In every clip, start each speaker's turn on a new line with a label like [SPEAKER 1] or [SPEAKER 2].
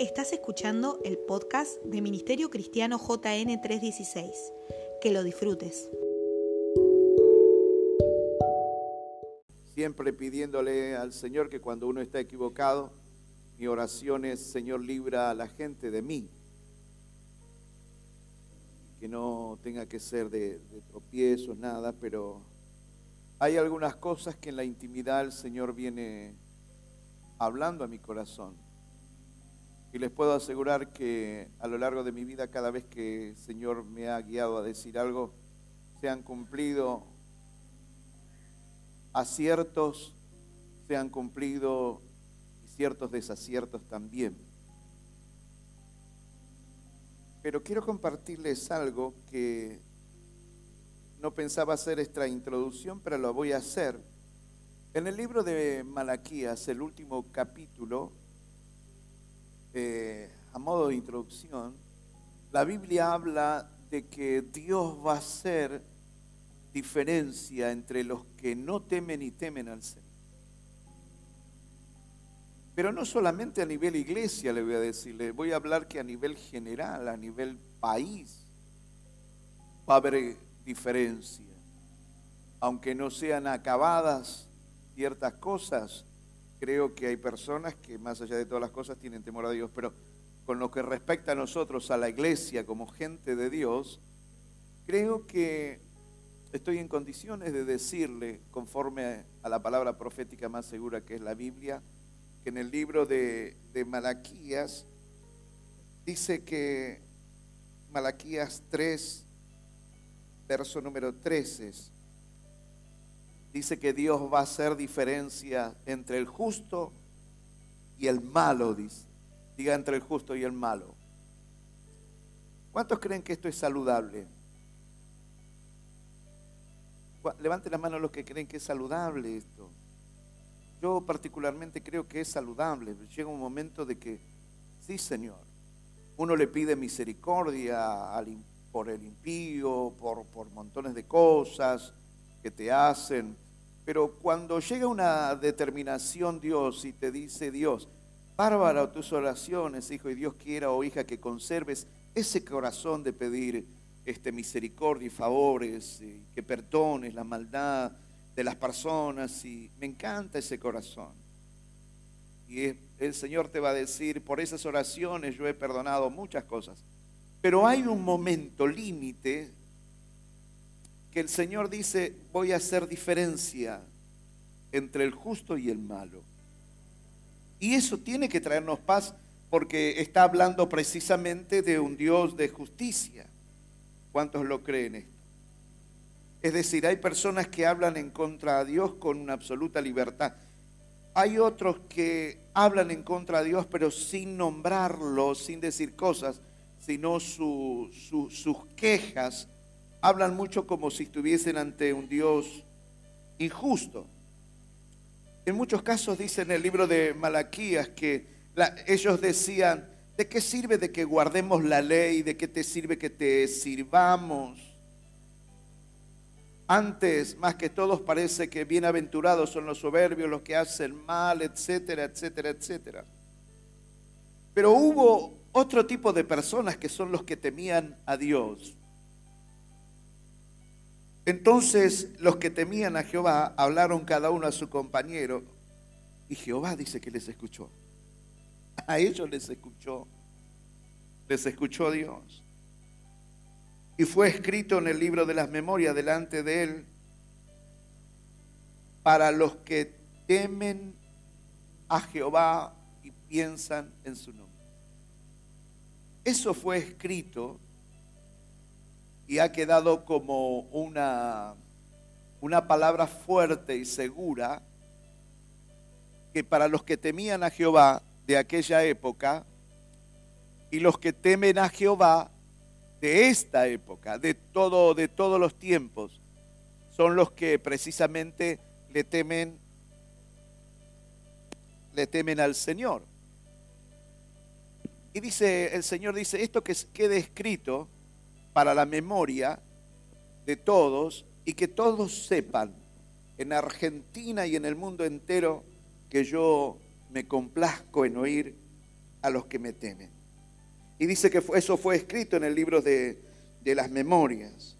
[SPEAKER 1] Estás escuchando el podcast de Ministerio Cristiano JN 316. Que lo disfrutes.
[SPEAKER 2] Siempre pidiéndole al Señor que cuando uno está equivocado, mi oración es, Señor, libra a la gente de mí. Que no tenga que ser de, de tropiezos, nada, pero hay algunas cosas que en la intimidad el Señor viene hablando a mi corazón. Y les puedo asegurar que a lo largo de mi vida, cada vez que el Señor me ha guiado a decir algo, se han cumplido aciertos, se han cumplido ciertos desaciertos también. Pero quiero compartirles algo que no pensaba hacer esta introducción, pero lo voy a hacer. En el libro de Malaquías, el último capítulo, eh, a modo de introducción, la Biblia habla de que Dios va a hacer diferencia entre los que no temen y temen al Señor. Pero no solamente a nivel iglesia le voy a decir, le voy a hablar que a nivel general, a nivel país, va a haber diferencia. Aunque no sean acabadas ciertas cosas, creo que hay personas que más allá de todas las cosas tienen temor a Dios, pero con lo que respecta a nosotros, a la iglesia como gente de Dios, creo que estoy en condiciones de decirle, conforme a la palabra profética más segura que es la Biblia, que en el libro de, de Malaquías dice que Malaquías 3, verso número 13, dice que Dios va a hacer diferencia entre el justo y el malo, dice. Diga entre el justo y el malo. ¿Cuántos creen que esto es saludable? Levanten la mano los que creen que es saludable esto. Yo particularmente creo que es saludable. Llega un momento de que, sí, Señor, uno le pide misericordia por el impío, por, por montones de cosas que te hacen, pero cuando llega una determinación Dios y te dice Dios, bárbara tus oraciones, hijo, y Dios quiera o hija que conserves ese corazón de pedir este, misericordia y favores, y que perdones la maldad de las personas, y me encanta ese corazón. Y el Señor te va a decir, por esas oraciones yo he perdonado muchas cosas. Pero hay un momento límite que el Señor dice, voy a hacer diferencia entre el justo y el malo. Y eso tiene que traernos paz porque está hablando precisamente de un Dios de justicia. ¿Cuántos lo creen esto? Es decir, hay personas que hablan en contra de Dios con una absoluta libertad. Hay otros que hablan en contra de Dios, pero sin nombrarlo, sin decir cosas, sino sus quejas hablan mucho como si estuviesen ante un Dios injusto. En muchos casos dice en el libro de Malaquías que ellos decían, ¿de qué sirve de que guardemos la ley? ¿De qué te sirve que te sirvamos? Antes, más que todos, parece que bienaventurados son los soberbios, los que hacen mal, etcétera, etcétera, etcétera. Pero hubo otro tipo de personas que son los que temían a Dios. Entonces los que temían a Jehová hablaron cada uno a su compañero y Jehová dice que les escuchó. A ellos les escuchó. Les escuchó Dios. Y fue escrito en el libro de las memorias delante de él para los que temen a Jehová y piensan en su nombre. Eso fue escrito y ha quedado como una, una palabra fuerte y segura que para los que temían a Jehová de aquella época y los que temen a Jehová de esta época, de todo de todos los tiempos, son los que precisamente le temen le temen al Señor. Y dice el Señor dice, esto que quede escrito para la memoria de todos y que todos sepan en Argentina y en el mundo entero que yo me complazco en oír a los que me temen. Y dice que eso fue escrito en el libro de, las memorias.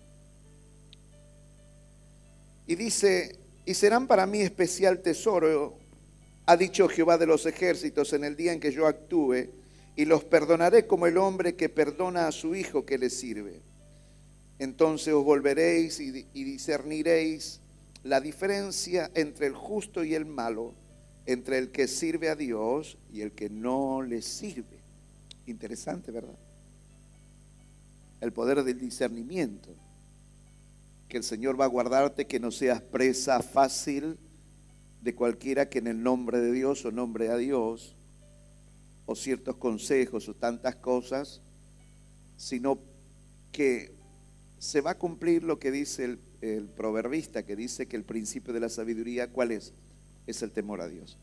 [SPEAKER 2] Y dice, y serán para mí especial tesoro, ha dicho Jehová de los ejércitos, en el día en que yo actúe, y los perdonaré como el hombre que perdona a su hijo que le sirve. Entonces os volveréis y, discerniréis la diferencia entre el justo y el malo, entre el que sirve a Dios y el que no le sirve. Interesante, ¿verdad? El poder del discernimiento. Que el Señor va a guardarte que no seas presa fácil de cualquiera que en el nombre de Dios o nombre a Dios, o ciertos consejos o tantas cosas, sino que se va a cumplir lo que dice el, proverbista, que dice que el principio de la sabiduría, ¿cuál es? Es el temor a Dios.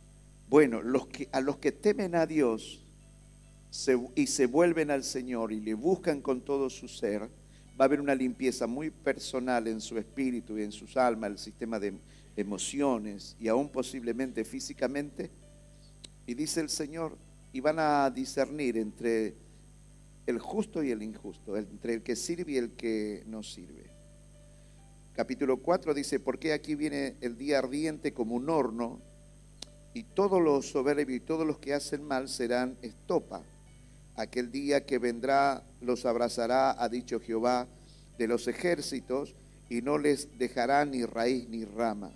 [SPEAKER 2] Bueno, a los que temen a Dios y se vuelven al Señor y le buscan con todo su ser, va a haber una limpieza muy personal en su espíritu y en sus almas, el sistema de emociones y aún posiblemente físicamente. Y dice el Señor, y van a discernir entre el justo y el injusto, entre el que sirve y el que no sirve. Capítulo 4 dice, porque aquí viene el día ardiente como un horno, y todos los soberbios y todos los que hacen mal serán estopa. Aquel día que vendrá los abrazará, ha dicho Jehová, de los ejércitos, y no les dejará ni raíz ni rama.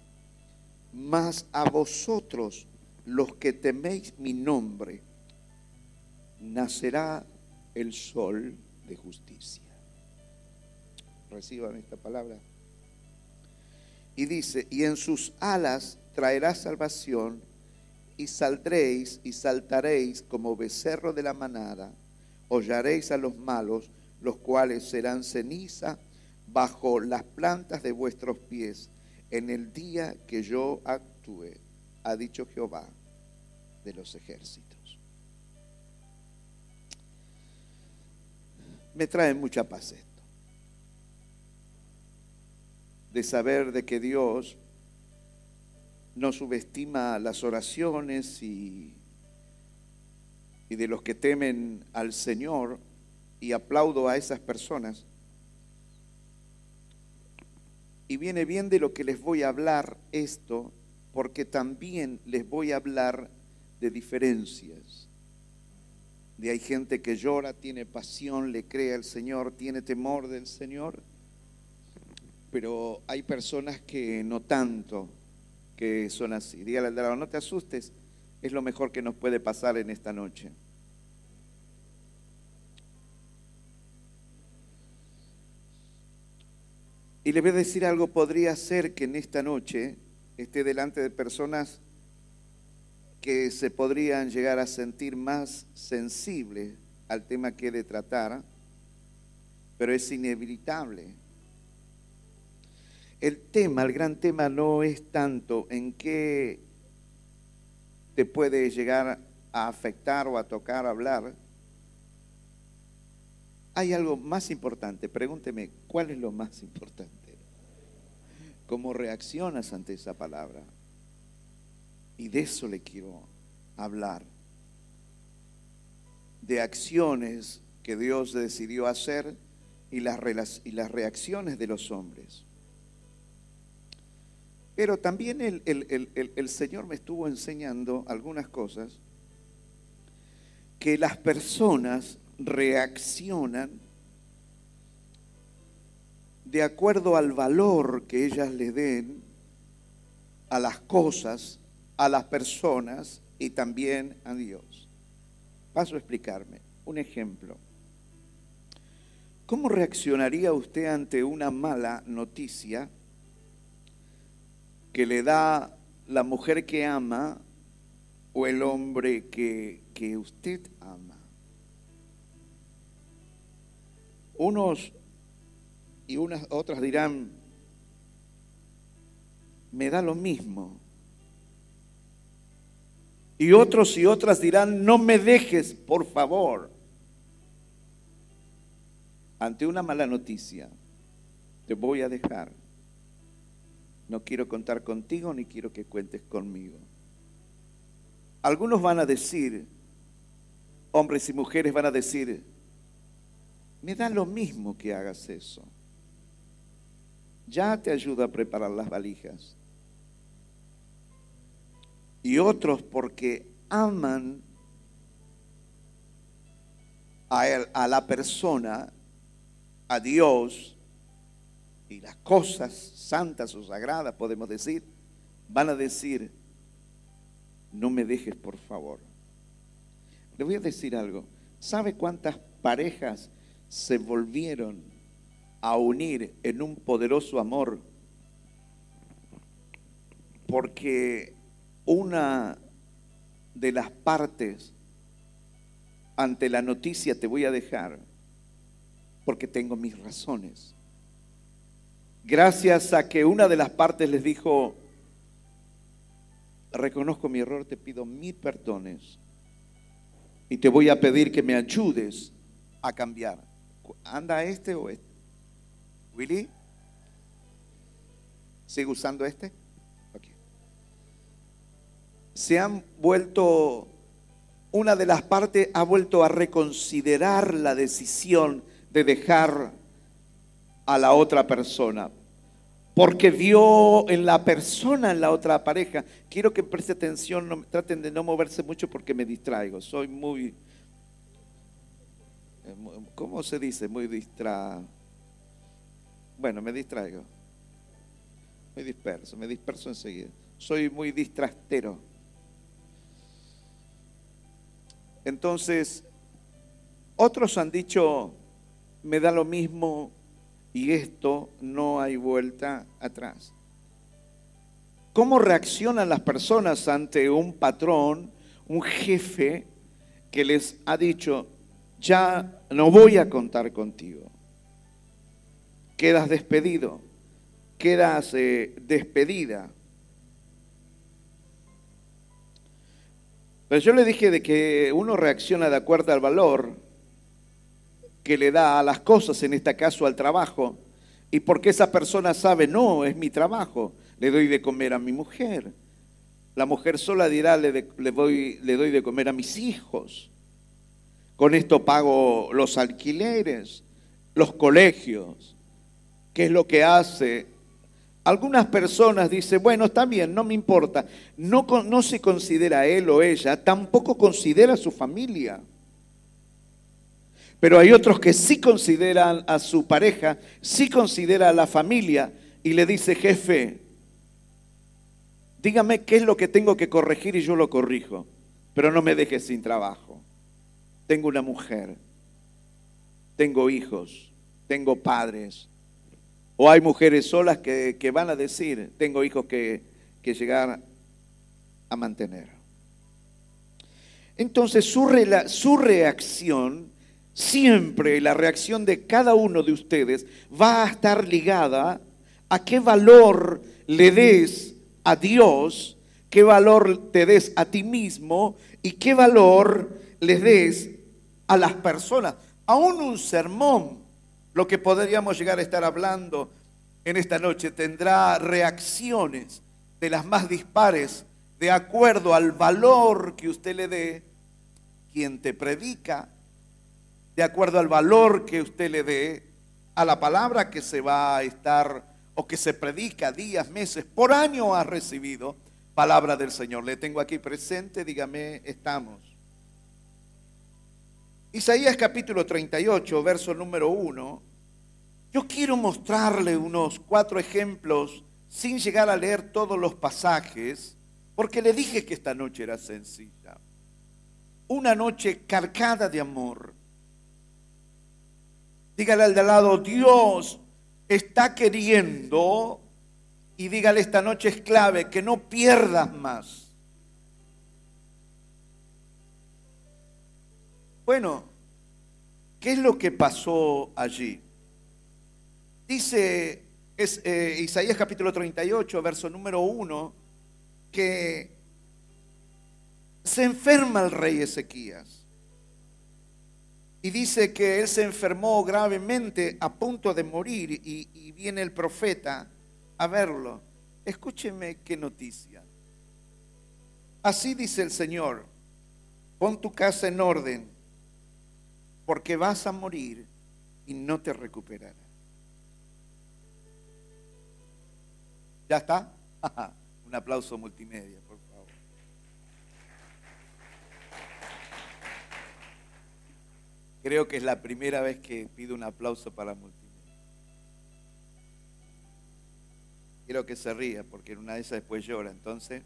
[SPEAKER 2] Mas a vosotros, los que teméis mi nombre, nacerá el sol de justicia. Reciban esta palabra. Y dice, y en sus alas traerá salvación, y saldréis y saltaréis como becerro de la manada, hollaréis a los malos, los cuales serán ceniza bajo las plantas de vuestros pies, en el día que yo actúe, ha dicho Jehová de los ejércitos. Me trae mucha paz esto. De saber de que Dios no subestima las oraciones y, y de los que temen al Señor y aplaudo a esas personas. Y viene bien de lo que les voy a hablar esto, porque también les voy a hablar de diferencias de hay gente que llora, tiene pasión, le cree al Señor, tiene temor del Señor, pero hay personas que no tanto, que son así. Dígale al lado, no te asustes, es lo mejor que nos puede pasar en esta noche. Y le voy a decir algo, podría ser que en esta noche esté delante de personas que se podrían llegar a sentir más sensibles al tema que he de tratar, pero es inevitable. El tema, el gran tema no es tanto en qué te puede llegar a afectar o a tocar, a hablar. Hay algo más importante, pregúnteme, ¿cuál es lo más importante? ¿Cómo reaccionas ante esa palabra? Y de eso le quiero hablar. De acciones que Dios decidió hacer y las, y las reacciones de los hombres. Pero también el, el, Señor me estuvo enseñando algunas cosas que las personas reaccionan de acuerdo al valor que ellas le den a las cosas a las personas y también a Dios. Paso a explicarme. Un ejemplo. ¿Cómo reaccionaría usted ante una mala noticia que le da la mujer que ama o el hombre que, que usted ama? Unos y unas otras dirán, me da lo mismo. Y otros y otras dirán, no me dejes, por favor. Ante una mala noticia, te voy a dejar. No quiero contar contigo ni quiero que cuentes conmigo. Algunos van a decir, hombres y mujeres van a decir, me da lo mismo que hagas eso. Ya te ayudo a preparar las valijas. Y otros porque aman a, la persona, a Dios y las cosas santas o sagradas, podemos decir, van a decir, no me dejes por favor. Le voy a decir algo. ¿Sabe cuántas parejas se volvieron a unir en un poderoso amor? Porque una de las partes ante la noticia te voy a dejar porque tengo mis razones. Gracias a que una de las partes les dijo, reconozco mi error, te pido mil perdones y te voy a pedir que me ayudes a cambiar. ¿Anda este o este? ¿Willy? ¿Sigue usando este? Se han vuelto, una de las partes ha vuelto a reconsiderar la decisión de dejar a la otra persona porque vio en la persona, en la otra pareja. Quiero que preste atención, no, traten de no moverse mucho porque me distraigo. Soy muy, eh, ¿cómo se dice? Muy distra... Bueno, me distraigo. Muy disperso, me disperso enseguida. Soy muy distrastero. Entonces, otros han dicho, me da lo mismo y esto no hay vuelta atrás. ¿Cómo reaccionan las personas ante un patrón, un jefe que les ha dicho, ya no voy a contar contigo? Quedas despedido, quedas eh, despedida. Pero yo le dije de que uno reacciona de acuerdo al valor que le da a las cosas, en este caso al trabajo, y porque esa persona sabe, no, es mi trabajo, le doy de comer a mi mujer. La mujer sola dirá, le, doy, le doy de comer a mis hijos. Con esto pago los alquileres, los colegios. ¿Qué es lo que hace? Algunas personas dicen, bueno, está bien, no me importa. No, no se considera él o ella, tampoco considera a su familia. Pero hay otros que sí consideran a su pareja, sí considera a la familia y le dice, jefe, dígame qué es lo que tengo que corregir y yo lo corrijo, pero no me deje sin trabajo. Tengo una mujer, tengo hijos, tengo padres. O hay mujeres solas que, van a decir, tengo hijos que, que llegar a mantener. Entonces su, su reacción siempre la reacción de cada uno de ustedes va a estar ligada a qué valor le des a Dios, qué valor te des a ti mismo y qué valor le des a las personas. Aún un sermón, lo que podríamos llegar a estar hablando en esta noche, tendrá reacciones de las más dispares de acuerdo al valor que usted le dé, quien te predica, de acuerdo al valor que usted le dé a la palabra que se va a estar o que se predica días, meses, por año ha recibido palabra del Señor. Le tengo aquí presente, dígame, estamos. Isaías capítulo 38, verso número 1. Yo quiero mostrarle unos cuatro ejemplos sin llegar a leer todos los pasajes, porque le dije que esta noche era sencilla. Una noche cargada de amor Dígale al de lado, Dios está queriendo, y dígale esta noche es clave, que no pierdas más. Bueno, ¿qué es lo que pasó allí? Dice es, eh, Isaías capítulo 38, verso número 1, que se enferma el rey Ezequías. Y dice que él se enfermó gravemente a punto de morir y, viene el profeta a verlo. Escúcheme qué noticia. Así dice el Señor, pon tu casa en orden porque vas a morir y no te recuperarás. ¿Ya está? Un aplauso multimedia, por favor. Creo que es la primera vez que pido un aplauso para multimedia. Quiero que se ría, porque en una de esas después llora. Entonces,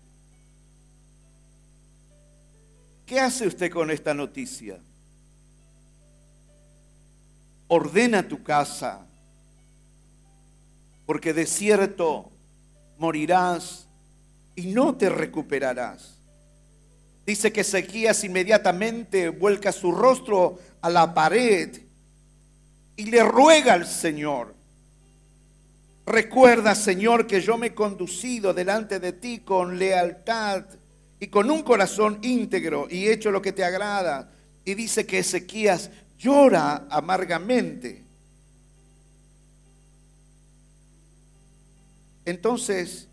[SPEAKER 2] ¿qué hace usted con esta noticia? Ordena tu casa, porque de cierto morirás y no te recuperarás. Dice que Ezequías inmediatamente vuelca su rostro a la pared y le ruega al Señor. Recuerda, Señor, que yo me he conducido delante de ti con lealtad y con un corazón íntegro y he hecho lo que te agrada. Y dice que Ezequías llora amargamente. Entonces,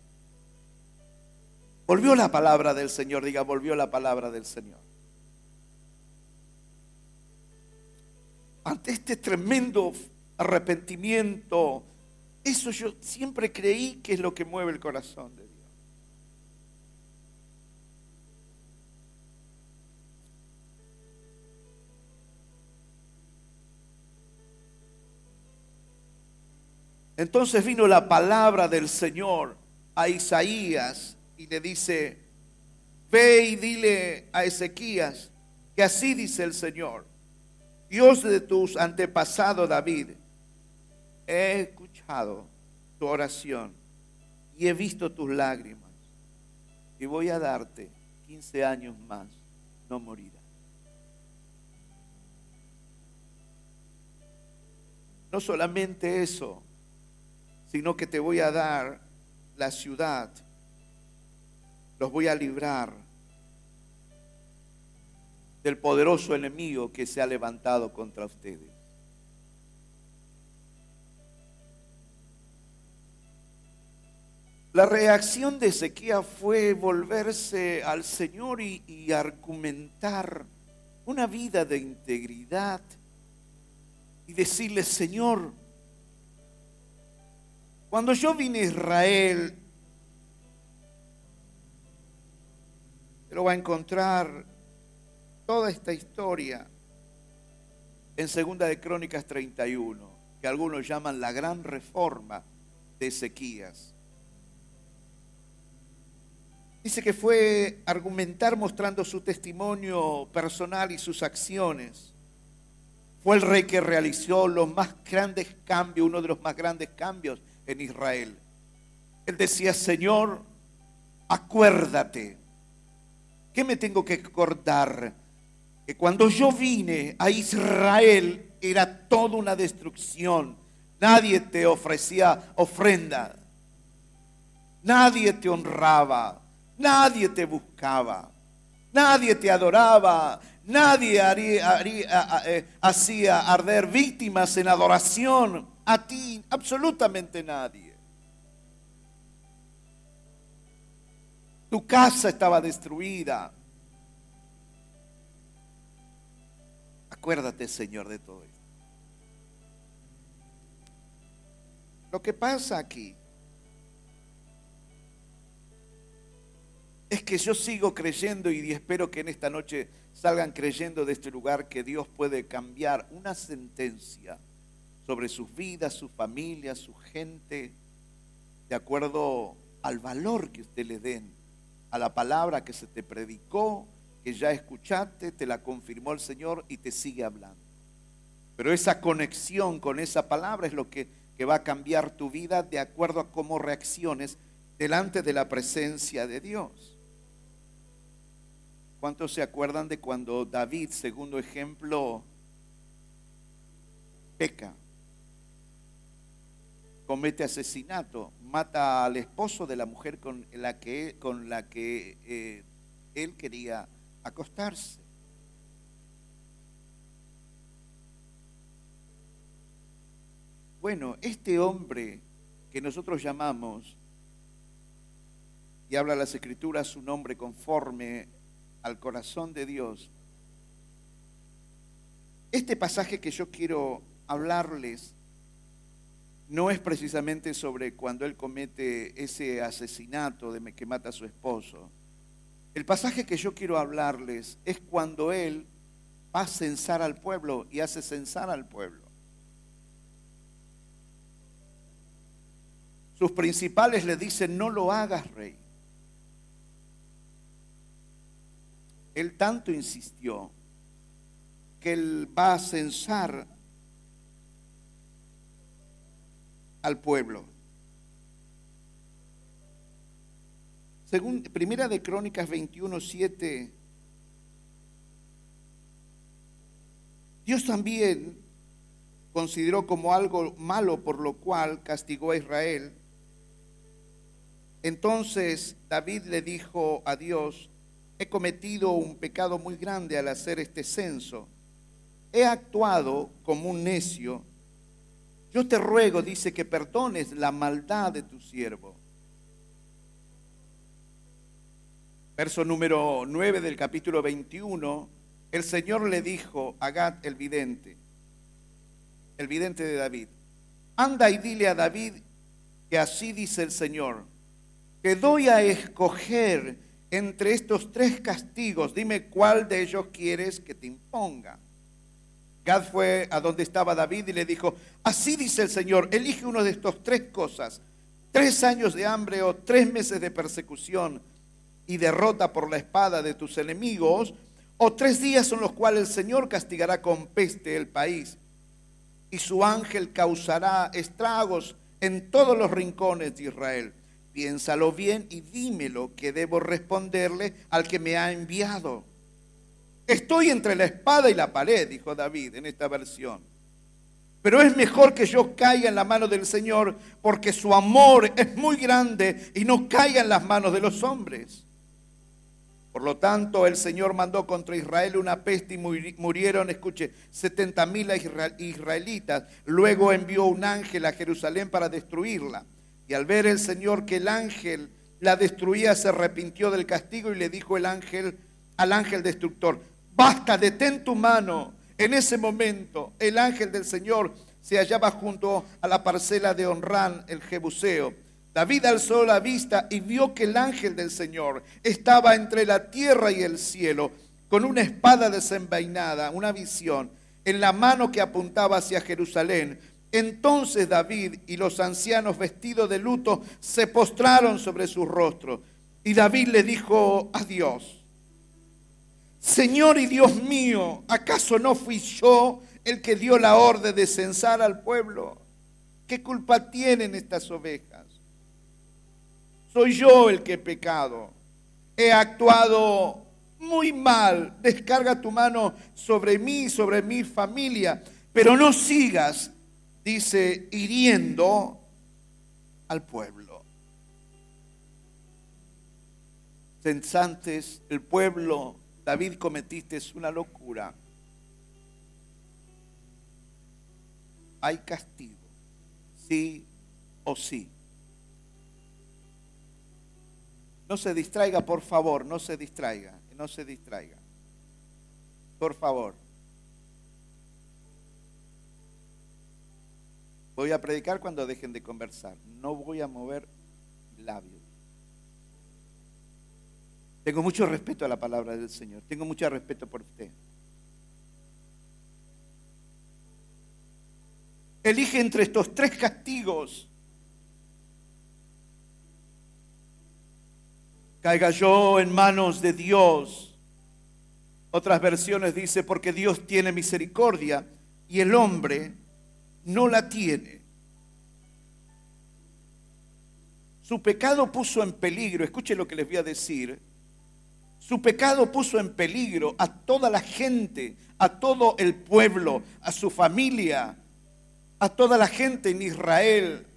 [SPEAKER 2] volvió la palabra del Señor, diga, volvió la palabra del Señor. Ante este tremendo arrepentimiento, eso yo siempre creí que es lo que mueve el corazón de Entonces vino la palabra del Señor a Isaías y le dice, ve y dile a Ezequías que así dice el Señor, Dios de tus antepasados David, he escuchado tu oración y he visto tus lágrimas y voy a darte 15 años más, no morirás. No solamente eso, sino que te voy a dar la ciudad, los voy a librar del poderoso enemigo que se ha levantado contra ustedes. La reacción de Ezequiel fue volverse al Señor y, y, argumentar una vida de integridad y decirle, Señor, cuando yo vine a Israel, lo va a encontrar toda esta historia en Segunda de Crónicas 31, que algunos llaman la gran reforma de Ezequías. Dice que fue argumentar mostrando su testimonio personal y sus acciones. Fue el rey que realizó los más grandes cambios, uno de los más grandes cambios en Israel. Él decía, Señor, acuérdate, ¿qué me tengo que acordar? Que cuando yo vine a Israel era toda una destrucción. Nadie te ofrecía ofrenda. Nadie te honraba. Nadie te buscaba. Nadie te adoraba. Nadie eh, hacía arder víctimas en adoración a ti absolutamente nadie. Tu casa estaba destruida. Acuérdate, Señor, de todo esto. Lo que pasa aquí es que yo sigo creyendo y espero que en esta noche salgan creyendo de este lugar que Dios puede cambiar una sentencia sobre sus vidas, su familia, su gente, de acuerdo al valor que usted le den, a la palabra que se te predicó, que ya escuchaste, te la confirmó el Señor y te sigue hablando. Pero esa conexión con esa palabra es lo que, que va a cambiar tu vida de acuerdo a cómo reacciones delante de la presencia de Dios. ¿Cuántos se acuerdan de cuando David, segundo ejemplo, peca? Comete asesinato, mata al esposo de la mujer con la que, con la que eh, él quería acostarse. Bueno, este hombre que nosotros llamamos, y habla las escrituras su nombre conforme al corazón de Dios, este pasaje que yo quiero hablarles no es precisamente sobre cuando él comete ese asesinato de que mata a su esposo. El pasaje que yo quiero hablarles es cuando él va a censar al pueblo y hace censar al pueblo. Sus principales le dicen, no lo hagas, rey. Él tanto insistió que él va a censar al pueblo. Según Primera de Crónicas 21, 7, Dios también consideró como algo malo por lo cual castigó a Israel. Entonces David le dijo a Dios, he cometido un pecado muy grande al hacer este censo. He actuado como un necio yo te ruego, dice, que perdones la maldad de tu siervo. Verso número 9 del capítulo 21, el Señor le dijo a Gad el vidente, el vidente de David, anda y dile a David que así dice el Señor, que doy a escoger entre estos tres castigos, dime cuál de ellos quieres que te imponga. Gad fue a donde estaba David y le dijo, así dice el Señor, elige uno de estos tres cosas, tres años de hambre o tres meses de persecución y derrota por la espada de tus enemigos, o tres días son los cuales el Señor castigará con peste el país y su ángel causará estragos en todos los rincones de Israel. Piénsalo bien y dímelo que debo responderle al que me ha enviado. Estoy entre la espada y la pared, dijo David en esta versión. Pero es mejor que yo caiga en la mano del Señor porque su amor es muy grande y no caiga en las manos de los hombres. Por lo tanto, el Señor mandó contra Israel una peste y murieron, escuche, 70 mil israelitas. Luego envió un ángel a Jerusalén para destruirla. Y al ver el Señor que el ángel la destruía, se arrepintió del castigo y le dijo el ángel al ángel destructor, basta, detén tu mano. En ese momento el ángel del Señor se hallaba junto a la parcela de Honrán, el Jebuseo. David alzó la vista y vio que el ángel del Señor estaba entre la tierra y el cielo, con una espada desenvainada, una visión, en la mano que apuntaba hacia Jerusalén. Entonces David y los ancianos vestidos de luto se postraron sobre sus rostros. Y David le dijo a Dios, Señor y Dios mío, ¿acaso no fui yo el que dio la orden de censar al pueblo? ¿Qué culpa tienen estas ovejas? Soy yo el que he pecado. He actuado muy mal. Descarga tu mano sobre mí, sobre mi familia, pero no sigas, dice, hiriendo al pueblo. Sensantes, el pueblo David cometiste una locura. Hay castigo, sí o sí. No se distraiga, por favor, no se distraiga, no se distraiga. Por favor. Voy a predicar cuando dejen de conversar. No voy a mover labios. Tengo mucho respeto a la palabra del Señor. Tengo mucho respeto por usted. Elige entre estos tres castigos. Caiga yo en manos de Dios. Otras versiones dice, porque Dios tiene misericordia y el hombre no la tiene. Su pecado puso en peligro, escuche lo que les voy a decir, su pecado puso en peligro a toda la gente, a todo el pueblo, a su familia, a toda la gente en Israel.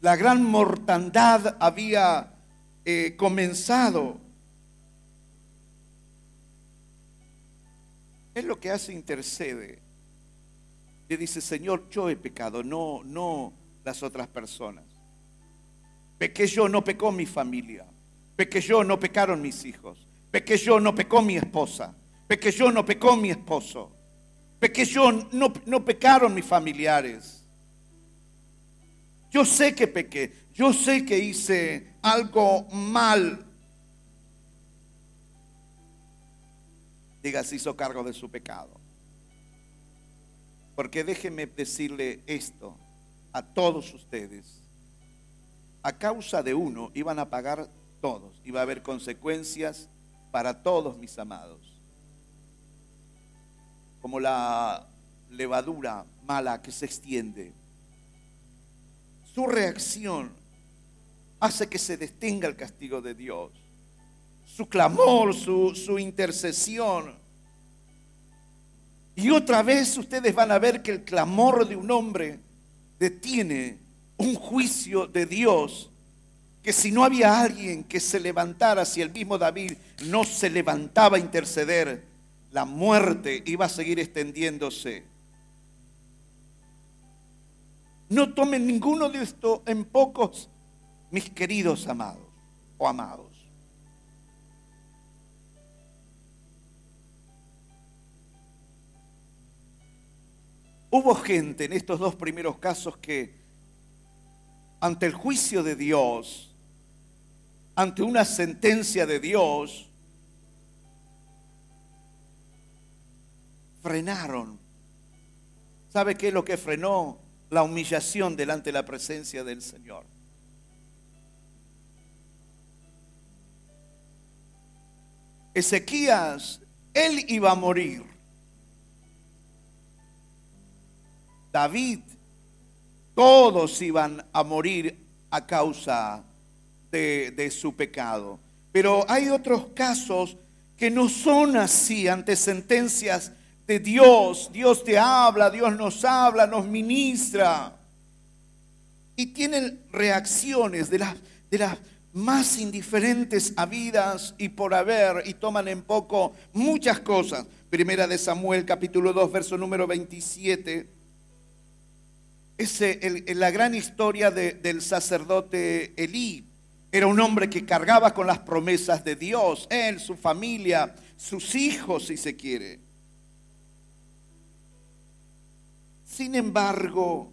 [SPEAKER 2] La gran mortandad había eh, comenzado. Es lo que hace intercede. Le dice, Señor, yo he pecado, no, no las otras personas. Pequé yo, no pecó mi familia. Pequé yo, no pecaron mis hijos. Pequé yo, no pecó mi esposa. Pequé yo, no pecó mi esposo. Pequé yo, no, no pecaron mis familiares. Yo sé que pequé. Yo sé que hice algo mal. Diga, se hizo cargo de su pecado. Porque déjeme decirle esto a todos ustedes. A causa de uno iban a pagar todos. Iba a haber consecuencias para todos mis amados. Como la levadura mala que se extiende. Su reacción hace que se detenga el castigo de Dios. Su clamor, su intercesión. Y otra vez ustedes van a ver que el clamor de un hombre detiene un juicio de Dios que si no había alguien que se levantara, si el mismo David no se levantaba a interceder, la muerte iba a seguir extendiéndose. No tomen ninguno de estos en pocos, mis queridos amados o amados. Hubo gente en estos dos primeros casos que ante el juicio de Dios, ante una sentencia de Dios, frenaron. ¿Sabe qué es lo que frenó? La humillación delante de la presencia del Señor. Ezequías, él iba a morir. David, todos iban a morir a causa de, su pecado. Pero hay otros casos que no son así ante sentencias de Dios. Dios te habla, Dios nos habla, nos ministra. Y tienen reacciones de las, más indiferentes habidas y por haber y toman en poco muchas cosas. Primera de Samuel capítulo 2 verso número 27 es la gran historia del sacerdote Elí. Era un hombre que cargaba con las promesas de Dios, él, su familia, sus hijos, si se quiere. Sin embargo,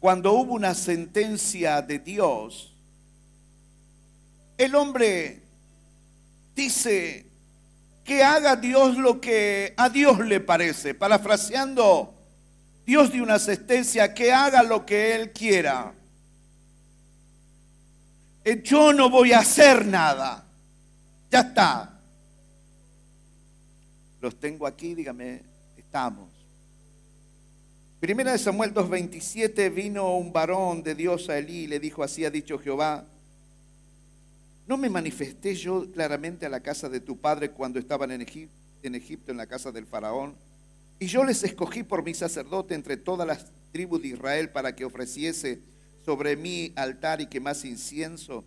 [SPEAKER 2] cuando hubo una sentencia de Dios, el hombre dice que haga Dios lo que a Dios le parece, parafraseando Dios dio una asistencia que haga lo que Él quiera. Eh, yo no voy a hacer nada. Ya está. Los tengo aquí, dígame, estamos. Primera de Samuel 2.27 vino un varón de Dios a Elí y le dijo, así ha dicho Jehová, ¿no me manifesté yo claramente a la casa de tu padre cuando estaban en Egipto, en, Egipto, en la casa del faraón? Y yo les escogí por mi sacerdote entre todas las tribus de Israel para que ofreciese sobre mi altar y quemase incienso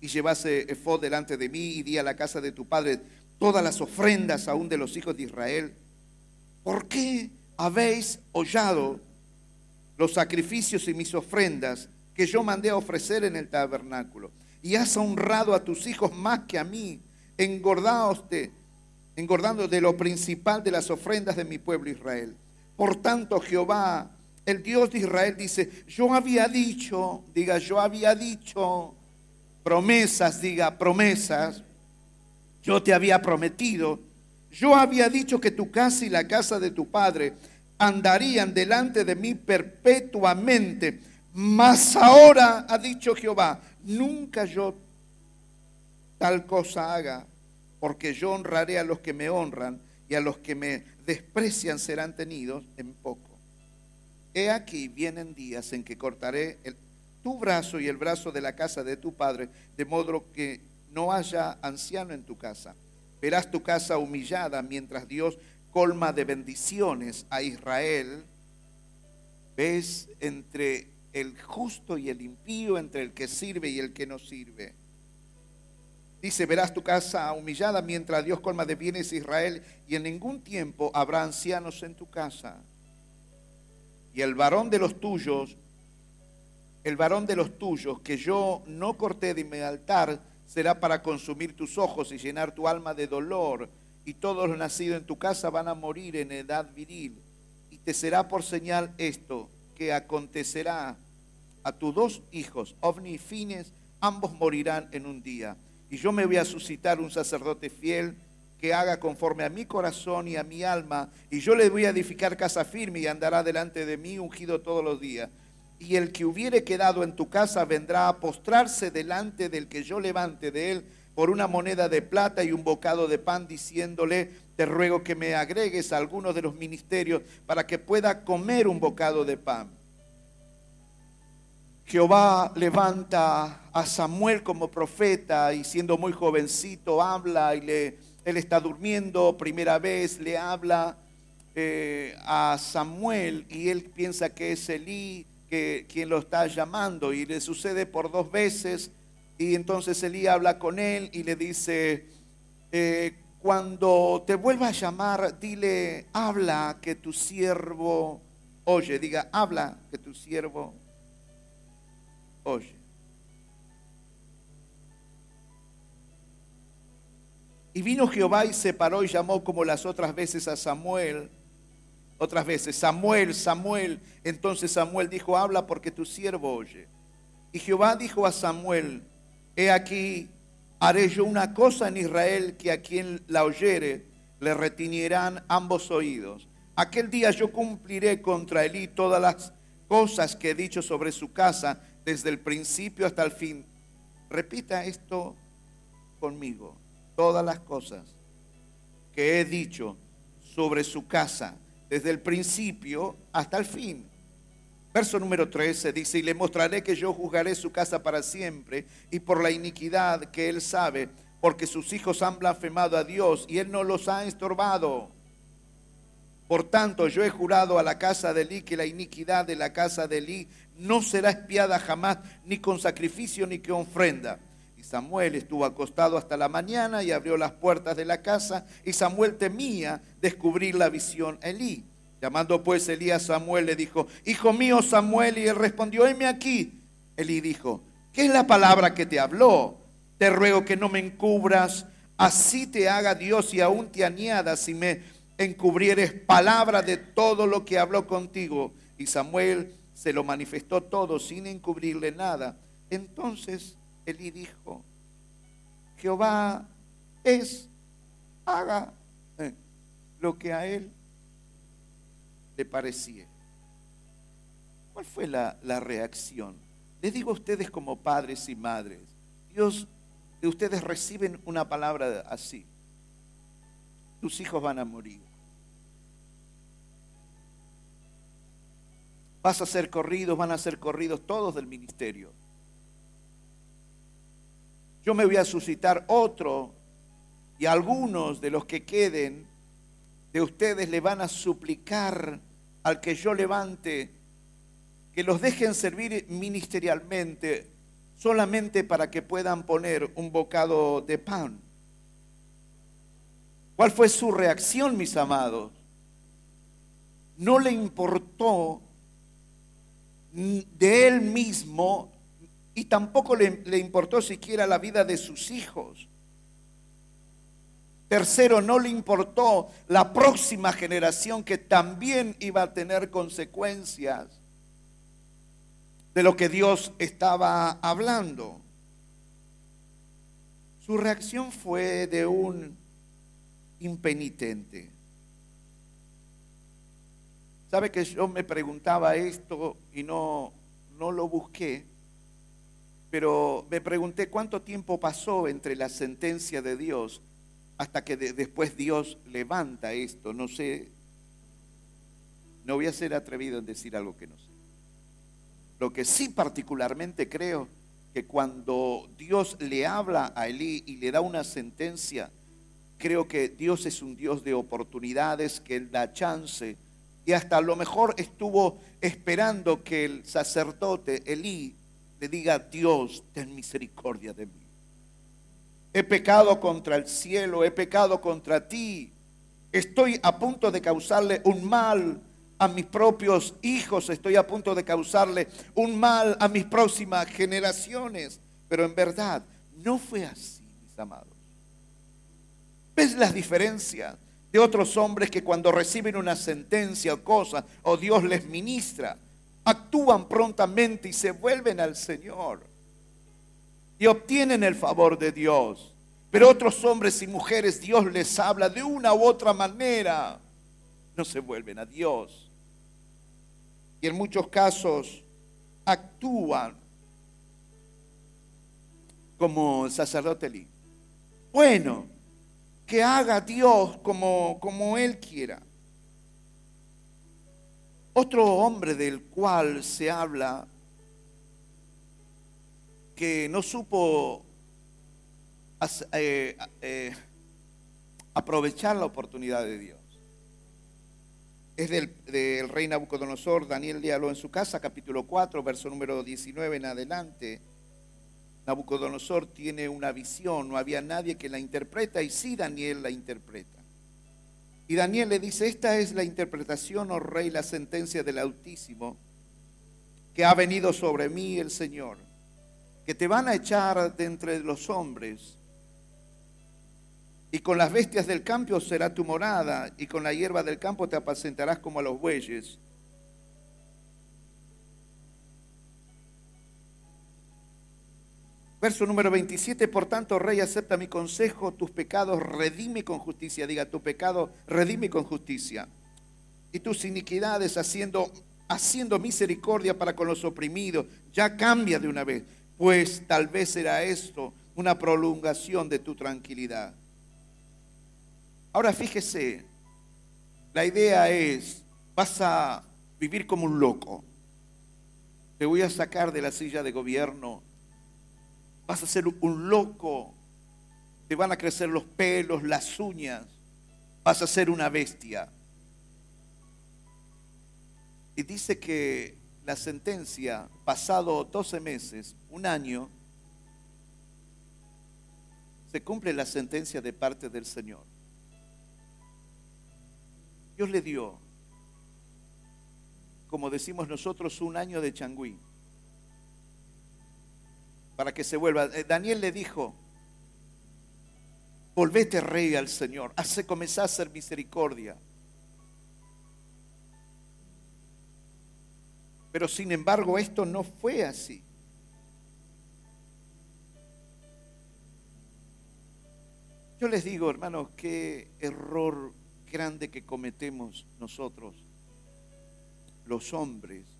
[SPEAKER 2] y llevase efod delante de mí y di a la casa de tu padre todas las ofrendas aún de los hijos de Israel. ¿Por qué habéis hollado los sacrificios y mis ofrendas que yo mandé a ofrecer en el tabernáculo? Y has honrado a tus hijos más que a mí. Engordaos engordando de lo principal de las ofrendas de mi pueblo Israel. Por tanto, Jehová, el Dios de Israel, dice, yo había dicho, diga, yo había dicho, promesas, diga, promesas, yo te había prometido, yo había dicho que tu casa y la casa de tu padre andarían delante de mí perpetuamente, mas ahora ha dicho Jehová, nunca yo tal cosa haga porque yo honraré a los que me honran y a los que me desprecian serán tenidos en poco. He aquí vienen días en que cortaré tu brazo y el brazo de la casa de tu padre, de modo que no haya anciano en tu casa. Verás tu casa humillada mientras Dios colma de bendiciones a Israel. Ves entre el justo y el impío, entre el que sirve y el que no sirve. Dice, verás tu casa humillada mientras Dios colma de bienes Israel y en ningún tiempo habrá ancianos en tu casa. Y el varón de los tuyos, el varón de los tuyos que yo no corté de mi altar, será para consumir tus ojos y llenar tu alma de dolor, y todos los nacidos en tu casa van a morir en edad viril. Y te será por señal esto, que acontecerá a tus dos hijos, Ovni y Fines, ambos morirán en un día. Y yo me voy a suscitar un sacerdote fiel que haga conforme a mi corazón y a mi alma, y yo le voy a edificar casa firme y andará delante de mí ungido todos los días. Y el que hubiere quedado en tu casa vendrá a postrarse delante del que yo levante de él por una moneda de plata y un bocado de pan, diciéndole, te ruego que me agregues a algunos de los ministerios para que pueda comer un bocado de pan. Jehová levanta a Samuel como profeta y siendo muy jovencito habla y él está durmiendo, primera vez le habla eh, a Samuel y él piensa que es Elí que, quien lo está llamando y le sucede por dos veces y entonces Elí habla con él y le dice, eh, cuando te vuelva a llamar, dile, habla que tu siervo oye, diga, habla que tu siervo oye. Y vino Jehová y se paró y llamó como las otras veces a Samuel. Otras veces, Samuel, Samuel. Entonces Samuel dijo, habla porque tu siervo oye. Y Jehová dijo a Samuel, he aquí, haré yo una cosa en Israel que a quien la oyere le retiñerán ambos oídos. Aquel día yo cumpliré contra Elí todas las cosas que he dicho sobre su casa desde el principio hasta el fin. Repita esto conmigo todas las cosas que he dicho sobre su casa, desde el principio hasta el fin. Verso número 13 dice, y le mostraré que yo juzgaré su casa para siempre y por la iniquidad que él sabe, porque sus hijos han blasfemado a Dios y él no los ha estorbado. Por tanto, yo he jurado a la casa de Elí que la iniquidad de la casa de Elí no será espiada jamás, ni con sacrificio ni con ofrenda Samuel estuvo acostado hasta la mañana y abrió las puertas de la casa y Samuel temía descubrir la visión Elí. Llamando pues Elí a Samuel le dijo, Hijo mío Samuel, y él respondió, heme aquí. Elí dijo, ¿qué es la palabra que te habló? Te ruego que no me encubras, así te haga Dios y aún te añada si me encubrieres palabra de todo lo que habló contigo. Y Samuel se lo manifestó todo sin encubrirle nada. Entonces Elí dijo, Jehová es, haga eh, lo que a él le parecía. ¿Cuál fue la, la reacción? Les digo a ustedes como padres y madres, Dios, de ustedes reciben una palabra así. Tus hijos van a morir. Vas a ser corridos, van a ser corridos todos del ministerio yo me voy a suscitar otro y algunos de los que queden de ustedes le van a suplicar al que yo levante que los dejen servir ministerialmente solamente para que puedan poner un bocado de pan. ¿Cuál fue su reacción, mis amados? No le importó de él mismo y tampoco le, importó siquiera la vida de sus hijos. Tercero, no le importó la próxima generación que también iba a tener consecuencias de lo que Dios estaba hablando. Su reacción fue de un impenitente. ¿Sabe que yo me preguntaba esto y no, no lo busqué? pero me pregunté cuánto tiempo pasó entre la sentencia de Dios hasta que después Dios levanta esto. No sé, no voy a ser atrevido en decir algo que no sé. Lo que sí particularmente creo que cuando Dios le habla a Elí y le da una sentencia, creo que Dios es un Dios de oportunidades, que Él da chance. Y hasta a lo mejor estuvo esperando que el sacerdote Elí le diga, Dios, ten misericordia de mí. He pecado contra el cielo, he pecado contra ti. Estoy a punto de causarle un mal a mis propios hijos, estoy a punto de causarle un mal a mis próximas generaciones. Pero en verdad, No fue así, mis amados. ¿Ves las diferencias de otros hombres que cuando reciben una sentencia o cosa, o Dios les ministra, actúan prontamente y se vuelven al Señor y obtienen el favor de Dios? Pero otros hombres y mujeres Dios les habla de una u otra manera, no se vuelven a Dios. Y en muchos casos actúan como el sacerdote Eli. Bueno, que haga Dios como, como Él quiera. Otro hombre del cual se habla que no supo eh, eh, aprovechar la oportunidad de Dios. Es del, rey Nabucodonosor, Daniel le en su casa, capítulo 4, verso número 19 en adelante. Nabucodonosor tiene una visión, no había nadie que la interpreta y sí Daniel la interpreta. Y Daniel le dice, esta es la interpretación, oh rey, la sentencia del Altísimo, que ha venido sobre mí el Señor, que te van a echar de entre los hombres, y con las bestias del campo será tu morada, y con la hierba del campo te apacentarás como a los bueyes Verso número 27, por tanto, rey, acepta mi consejo, tus pecados redime con justicia. Diga, tu pecado redime con justicia. Y tus iniquidades haciendo, haciendo misericordia para con los oprimidos. Ya cambia de una vez, pues tal vez será esto una prolongación de tu tranquilidad. Ahora fíjese, la idea es, vas a vivir como un loco. Te voy a sacar de la silla de gobierno vas a ser un loco, te van a crecer los pelos, las uñas, vas a ser una bestia. Y dice que la sentencia, pasado 12 meses, un año, se cumple la sentencia de parte del Señor. Dios le dio, como decimos nosotros, un año de changüí para que se vuelva. Eh, Daniel le dijo, volvete rey al Señor, hace comenzar a hacer misericordia. Pero sin embargo esto no fue así. Yo les digo, hermanos, qué error grande que cometemos nosotros, los hombres,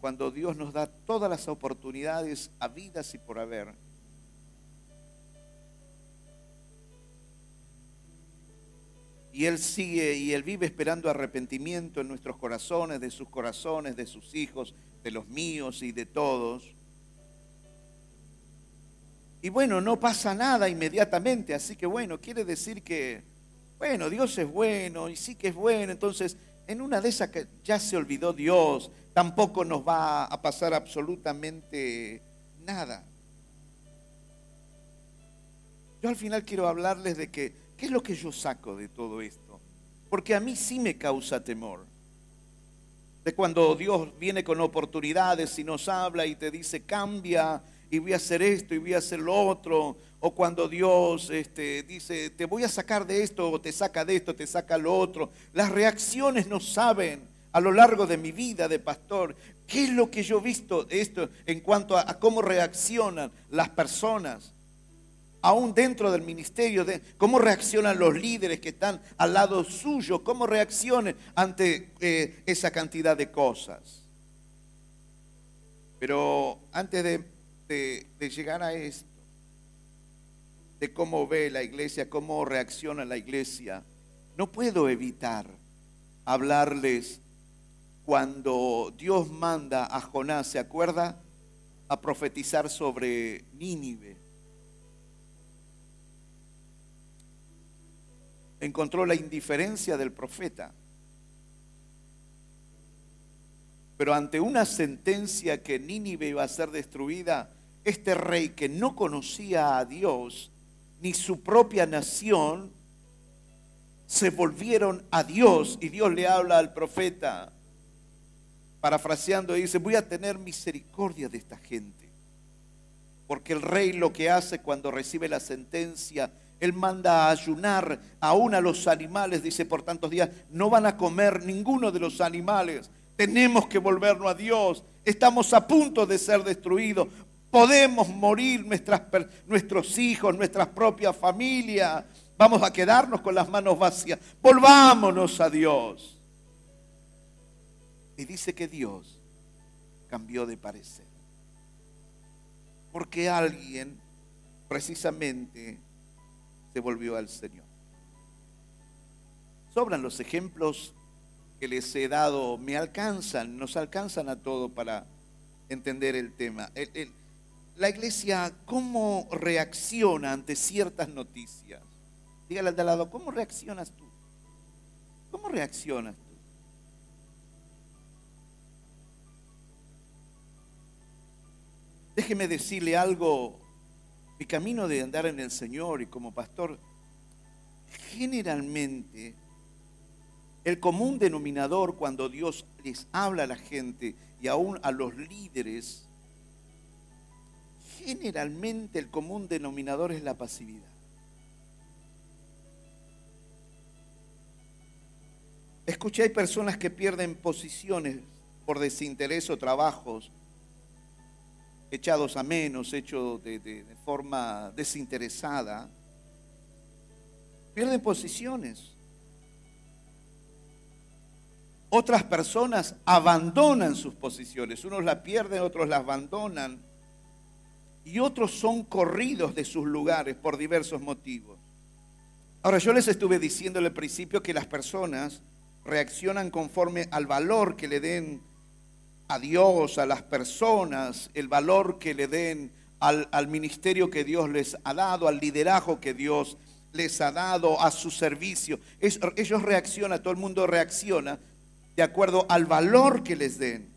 [SPEAKER 2] cuando Dios nos da todas las oportunidades habidas y por haber. Y Él sigue y Él vive esperando arrepentimiento en nuestros corazones, de sus corazones, de sus hijos, de los míos y de todos. Y bueno, no pasa nada inmediatamente, así que bueno, quiere decir que, bueno, Dios es bueno y sí que es bueno, entonces en una de esas que ya se olvidó Dios, tampoco nos va a pasar absolutamente nada. Yo al final quiero hablarles de ¿qué es lo que yo saco de todo esto? Porque a mí sí me causa temor. De cuando Dios viene con oportunidades y nos habla y te dice, cambia y voy a hacer esto y voy a hacer lo otro. O cuando Dios este, dice, te voy a sacar de esto o te saca de esto, te saca lo otro. Las reacciones no saben a lo largo de mi vida de pastor, ¿qué es lo que yo he visto de esto en cuanto a, cómo reaccionan las personas? Aún dentro del ministerio, de cómo reaccionan los líderes que están al lado suyo, cómo reaccionan ante eh, esa cantidad de cosas. Pero antes de, de llegar a esto, de cómo ve la iglesia, cómo reacciona la iglesia, no puedo evitar hablarles cuando Dios manda a Jonás, ¿se acuerda? A profetizar sobre Nínive. Encontró la indiferencia del profeta. Pero ante una sentencia que Nínive iba a ser destruida, este rey que no conocía a Dios ni su propia nación, se volvieron a Dios. Y Dios le habla al profeta parafraseando, dice, voy a tener misericordia de esta gente. porque el rey lo que hace cuando recibe la sentencia, él manda a ayunar aún a los animales, dice por tantos días, no van a comer ninguno de los animales, tenemos que volvernos a Dios, estamos a punto de ser destruidos, podemos morir nuestras, nuestros hijos, nuestras propias familias, vamos a quedarnos con las manos vacías, volvámonos a Dios. Y dice que Dios cambió de parecer porque alguien precisamente se volvió al Señor. Sobran los ejemplos que les he dado, me alcanzan, nos alcanzan a todo para entender el tema. La iglesia, ¿cómo reacciona ante ciertas noticias? Dígale al de lado, ¿cómo reaccionas tú? ¿Cómo reaccionas tú? Déjeme decirle algo, mi camino de andar en el Señor y como pastor, generalmente el común denominador cuando Dios les habla a la gente y aún a los líderes, generalmente el común denominador es la pasividad. Escuché, hay personas que pierden posiciones por desinterés o trabajos echados a menos, hechos de, forma desinteresada, pierden posiciones. Otras personas abandonan sus posiciones, unos la pierden, otros la abandonan, y otros son corridos de sus lugares por diversos motivos. Ahora, yo les estuve diciendo al principio que las personas reaccionan conforme al valor que le den a Dios, a las personas, el valor que le den al, ministerio que Dios les ha dado, al liderazgo que Dios les ha dado, a su servicio. ellos reaccionan, todo el mundo reacciona de acuerdo al valor que les den.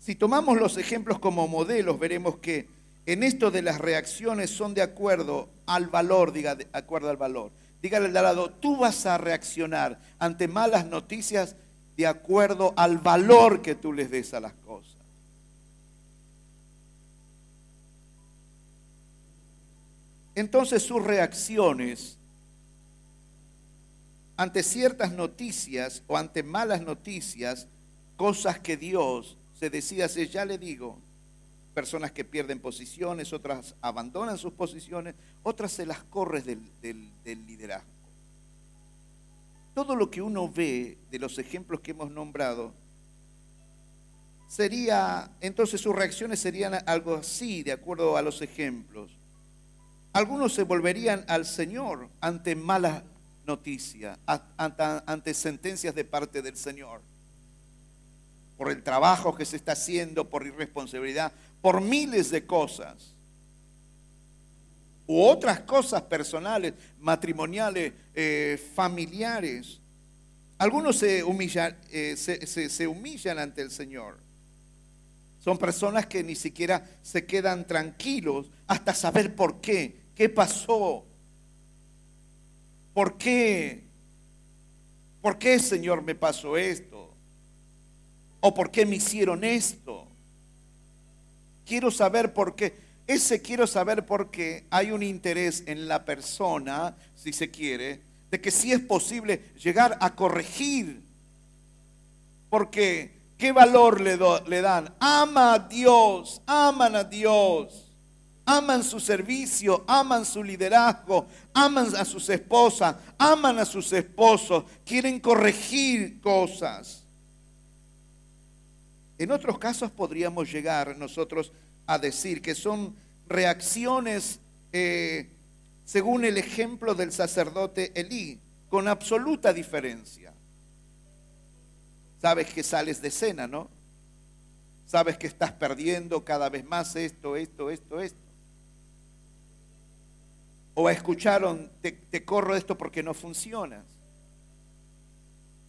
[SPEAKER 2] Si tomamos los ejemplos como modelos, veremos que en esto de las reacciones son de acuerdo al valor, diga, de acuerdo al valor. Dígale al lado, tú vas a reaccionar ante malas noticias de acuerdo al valor que tú les des a las cosas. Entonces sus reacciones ante ciertas noticias o ante malas noticias, cosas que Dios se hacer, ya le digo, personas que pierden posiciones, otras abandonan sus posiciones, otras se las corres del, del liderazgo todo lo que uno ve de los ejemplos que hemos nombrado, sería, entonces sus reacciones serían algo así, de acuerdo a los ejemplos. Algunos se volverían al Señor ante malas noticias, ante, sentencias de parte del Señor, por el trabajo que se está haciendo, por irresponsabilidad, por miles de cosas u otras cosas personales, matrimoniales, eh, familiares. Algunos se humillan, eh, se humillan ante el Señor. Son personas que ni siquiera se quedan tranquilos hasta saber por qué, qué pasó, por qué, por qué Señor me pasó esto, o por qué me hicieron esto. Quiero saber por qué. Ese quiero saber porque hay un interés en la persona, si se quiere, de que si es posible llegar a corregir. Porque, ¿qué valor le, le dan? Ama a Dios, aman a Dios, aman su servicio, aman su liderazgo, aman a sus esposas, aman a sus esposos, quieren corregir cosas. En otros casos podríamos llegar nosotros a decir, que son reacciones eh, según el ejemplo del sacerdote Elí, con absoluta diferencia. Sabes que sales de cena, ¿no? Sabes que estás perdiendo cada vez más esto, esto, esto, esto. O escucharon, te, corro esto porque no funcionas.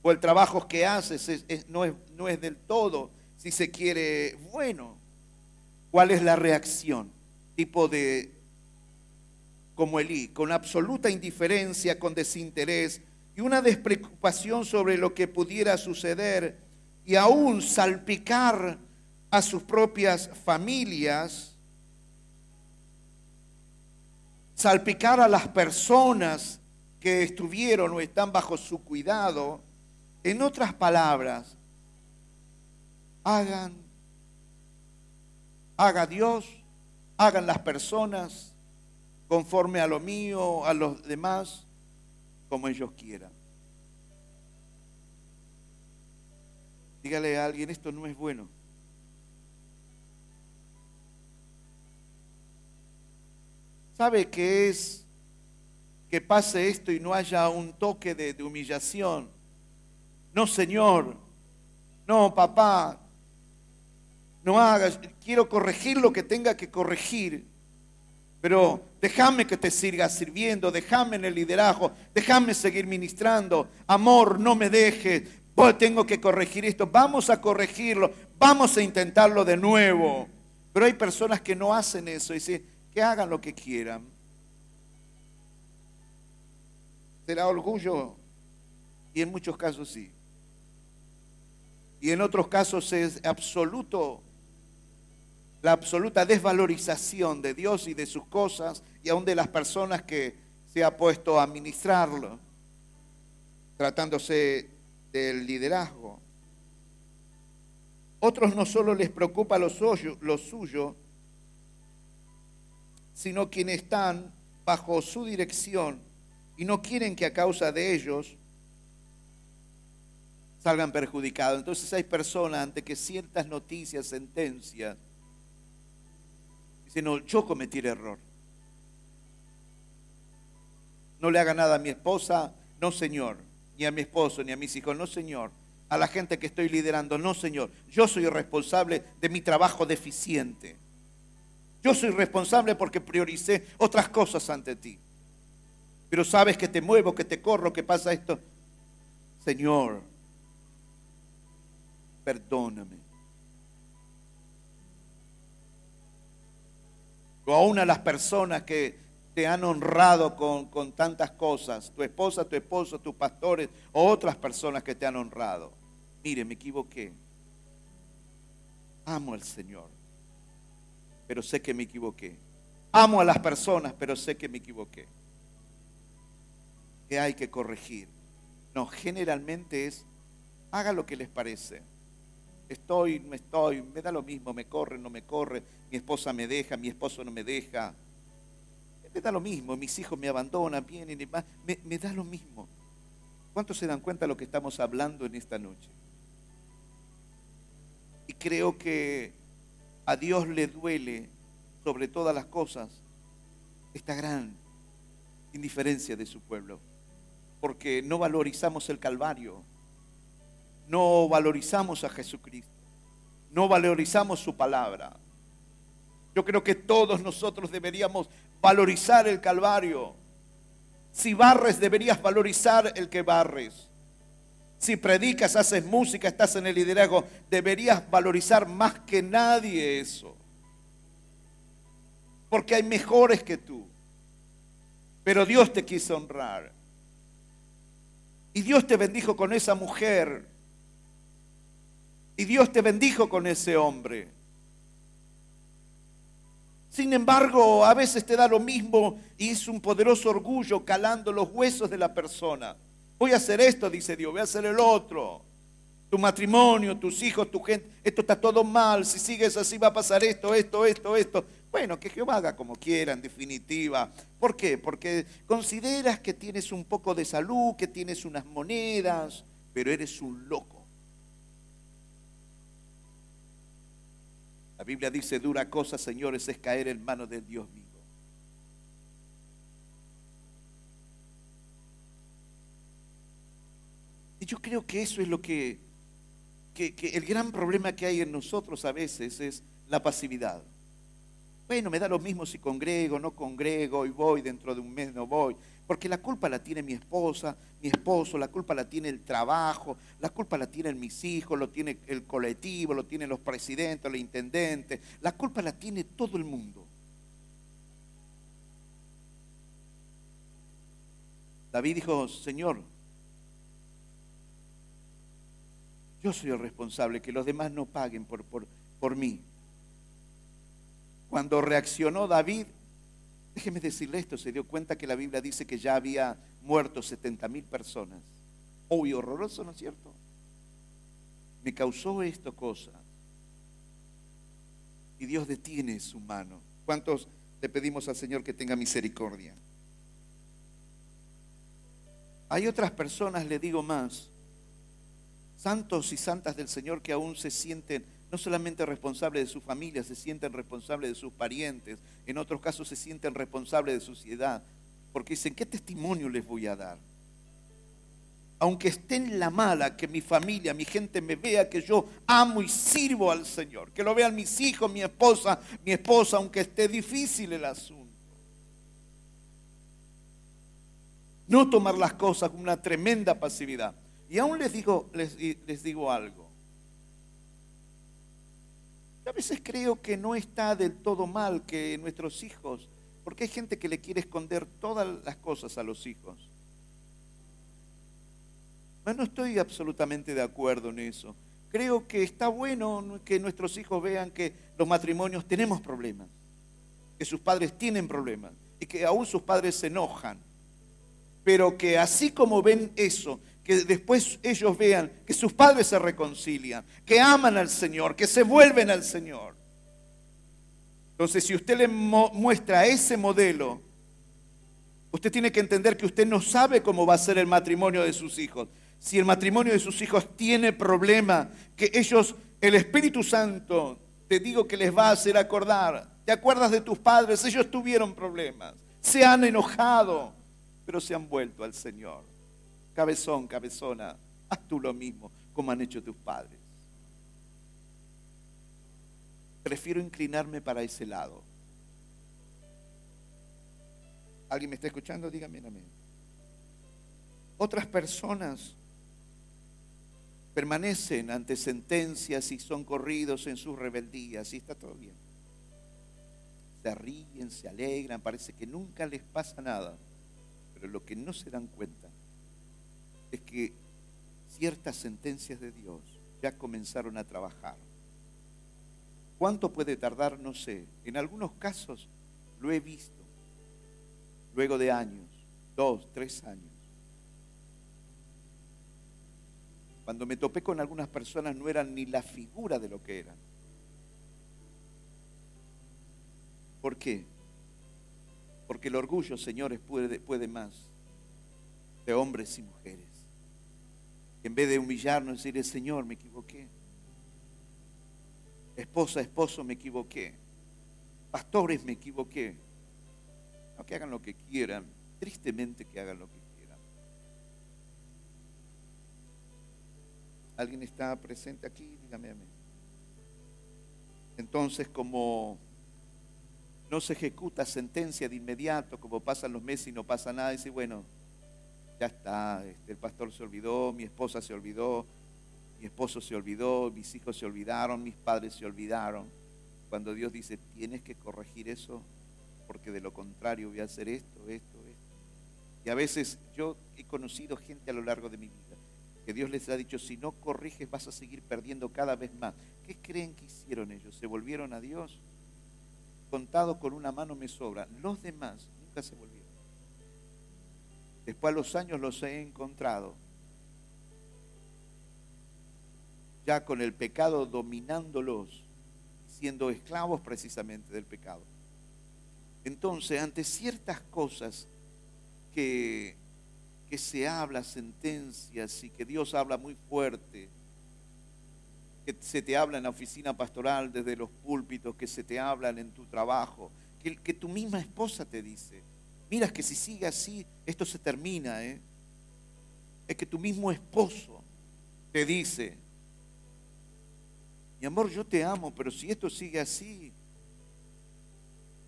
[SPEAKER 2] O el trabajo que haces no, es, no es del todo, si se quiere, bueno. ¿Cuál es la reacción? Tipo de, como Elí, con absoluta indiferencia, con desinterés y una despreocupación sobre lo que pudiera suceder y aún salpicar a sus propias familias salpicar a las personas que estuvieron o están bajo su cuidado. En otras palabras, hagan, haga Dios, hagan las personas conforme a lo mío, a los demás, como ellos quieran. Dígale a alguien, esto no es bueno. ¿Sabe qué es que pase esto y no haya un toque de, de humillación? No, Señor. No, papá. No hagas. Quiero corregir lo que tenga que corregir. Pero déjame que te siga sirviendo, déjame en el liderazgo, déjame seguir ministrando. Amor, no me dejes. Pues tengo que corregir esto. Vamos a corregirlo. Vamos a intentarlo de nuevo. Pero hay personas que no hacen eso y dicen, que hagan lo que quieran. Será orgullo y en muchos casos sí. Y en otros casos es absoluto, la absoluta desvalorización de Dios y de sus cosas y aún de las personas que se ha puesto a administrarlo, tratándose del liderazgo. Otros no solo les preocupa lo suyo, lo suyo sino quienes están bajo su dirección y no quieren que a causa de ellos salgan perjudicados. Entonces hay personas ante que ciertas noticias, sentencias, dicen, no, yo cometí el error. No le haga nada a mi esposa, no señor, ni a mi esposo, ni a mis hijos, no señor. A la gente que estoy liderando, no señor. Yo soy responsable de mi trabajo deficiente. Yo soy responsable porque prioricé otras cosas ante ti. Pero sabes que te muevo, que te corro, que pasa esto. Señor, perdóname. O aún a las personas que te han honrado con, con tantas cosas, tu esposa, tu esposo, tus pastores o otras personas que te han honrado. Mire, me equivoqué. Amo al Señor pero sé que me equivoqué. Amo a las personas, pero sé que me equivoqué. Que hay que corregir. No, generalmente es, haga lo que les parece. Estoy, no estoy, me da lo mismo, me corre, no me corre, mi esposa me deja, mi esposo no me deja. Me da lo mismo, mis hijos me abandonan, vienen y más, me, me da lo mismo. ¿Cuántos se dan cuenta de lo que estamos hablando en esta noche? Y creo que a Dios le duele sobre todas las cosas esta gran indiferencia de su pueblo, porque no valorizamos el Calvario, no valorizamos a Jesucristo, no valorizamos su palabra. Yo creo que todos nosotros deberíamos valorizar el Calvario. Si barres, deberías valorizar el que barres. Si predicas, haces música, estás en el liderazgo, deberías valorizar más que nadie eso. Porque hay mejores que tú. Pero Dios te quiso honrar. Y Dios te bendijo con esa mujer. Y Dios te bendijo con ese hombre. Sin embargo, a veces te da lo mismo y es un poderoso orgullo calando los huesos de la persona. Voy a hacer esto, dice Dios, voy a hacer el otro. Tu matrimonio, tus hijos, tu gente, esto está todo mal. Si sigues así va a pasar esto, esto, esto, esto. Bueno, que Jehová haga como quiera, en definitiva. ¿Por qué? Porque consideras que tienes un poco de salud, que tienes unas monedas, pero eres un loco. La Biblia dice, dura cosa, señores, es caer en manos del Dios mío. Y yo creo que eso es lo que, que, el gran problema que hay en nosotros a veces es la pasividad. Bueno, me da lo mismo si congrego, no congrego, y voy, dentro de un mes no voy. Porque la culpa la tiene mi esposa, mi esposo, la culpa la tiene el trabajo, la culpa la tienen mis hijos, lo tiene el colectivo, lo tienen los presidentes, los intendentes, la culpa la tiene todo el mundo. David dijo, Señor, Yo soy el responsable, que los demás no paguen por, por, por mí. Cuando reaccionó David, Déjeme decirle esto, se dio cuenta que la Biblia dice que ya había muerto 70 mil personas. Obvio, horroroso, ¿no es cierto? Me causó esto cosa. Y Dios detiene su mano. ¿Cuántos le pedimos al Señor que tenga misericordia? Hay otras personas, le digo más, santos y santas del Señor que aún se sienten no solamente responsables de su familia, se sienten responsables de sus parientes, en otros casos se sienten responsables de su sociedad, porque dicen, ¿qué testimonio les voy a dar? Aunque esté en la mala, que mi familia, mi gente me vea que yo amo y sirvo al Señor, que lo vean mis hijos, mi esposa, mi esposa, aunque esté difícil el asunto. No tomar las cosas con una tremenda pasividad. Y aún les digo, les, les digo algo. A veces creo que no está del todo mal que nuestros hijos, porque hay gente que le quiere esconder todas las cosas a los hijos. Pero no estoy absolutamente de acuerdo en eso. Creo que está bueno que nuestros hijos vean que los matrimonios tenemos problemas, que sus padres tienen problemas y que aún sus padres se enojan pero que así como ven eso, que después ellos vean que sus padres se reconcilian, que aman al Señor, que se vuelven al Señor. Entonces, si usted le muestra ese modelo, usted tiene que entender que usted no sabe cómo va a ser el matrimonio de sus hijos. Si el matrimonio de sus hijos tiene problema, que ellos, el Espíritu Santo, te digo que les va a hacer acordar. ¿Te acuerdas de tus padres? Ellos tuvieron problemas, se han enojado, pero se han vuelto al Señor. Cabezón, cabezona, haz tú lo mismo como han hecho tus padres. Prefiero inclinarme para ese lado. ¿Alguien me está escuchando? Dígame amén. Otras personas permanecen ante sentencias y son corridos en sus rebeldías y está todo bien. Se ríen, se alegran, parece que nunca les pasa nada. Pero lo que no se dan cuenta es que ciertas sentencias de Dios ya comenzaron a trabajar. ¿Cuánto puede tardar? No sé. En algunos casos lo he visto. Luego de años, dos, tres años. Cuando me topé con algunas personas no eran ni la figura de lo que eran. ¿Por qué? Porque el orgullo, señores, puede, puede más de hombres y mujeres. En vez de humillarnos, decirle, Señor, me equivoqué. Esposa, esposo, me equivoqué. Pastores, me equivoqué. No que hagan lo que quieran, tristemente que hagan lo que quieran. ¿Alguien está presente aquí? Dígame a mí. Entonces, como no se ejecuta sentencia de inmediato, como pasan los meses y no pasa nada, dice, bueno, ya está, este, el pastor se olvidó, mi esposa se olvidó, mi esposo se olvidó, mis hijos se olvidaron, mis padres se olvidaron. Cuando Dios dice, tienes que corregir eso, porque de lo contrario voy a hacer esto, esto, esto. Y a veces yo he conocido gente a lo largo de mi vida que Dios les ha dicho, si no corriges vas a seguir perdiendo cada vez más. ¿Qué creen que hicieron ellos? ¿Se volvieron a Dios? contado con una mano me sobra. Los demás nunca se volvieron. Después a los años los he encontrado. Ya con el pecado dominándolos, siendo esclavos precisamente del pecado. Entonces, ante ciertas cosas que, que se habla, sentencias y que Dios habla muy fuerte, que se te habla en la oficina pastoral, desde los púlpitos, que se te hablan en tu trabajo, que, que tu misma esposa te dice, mira que si sigue así, esto se termina, ¿eh? Es que tu mismo esposo te dice, mi amor, yo te amo, pero si esto sigue así,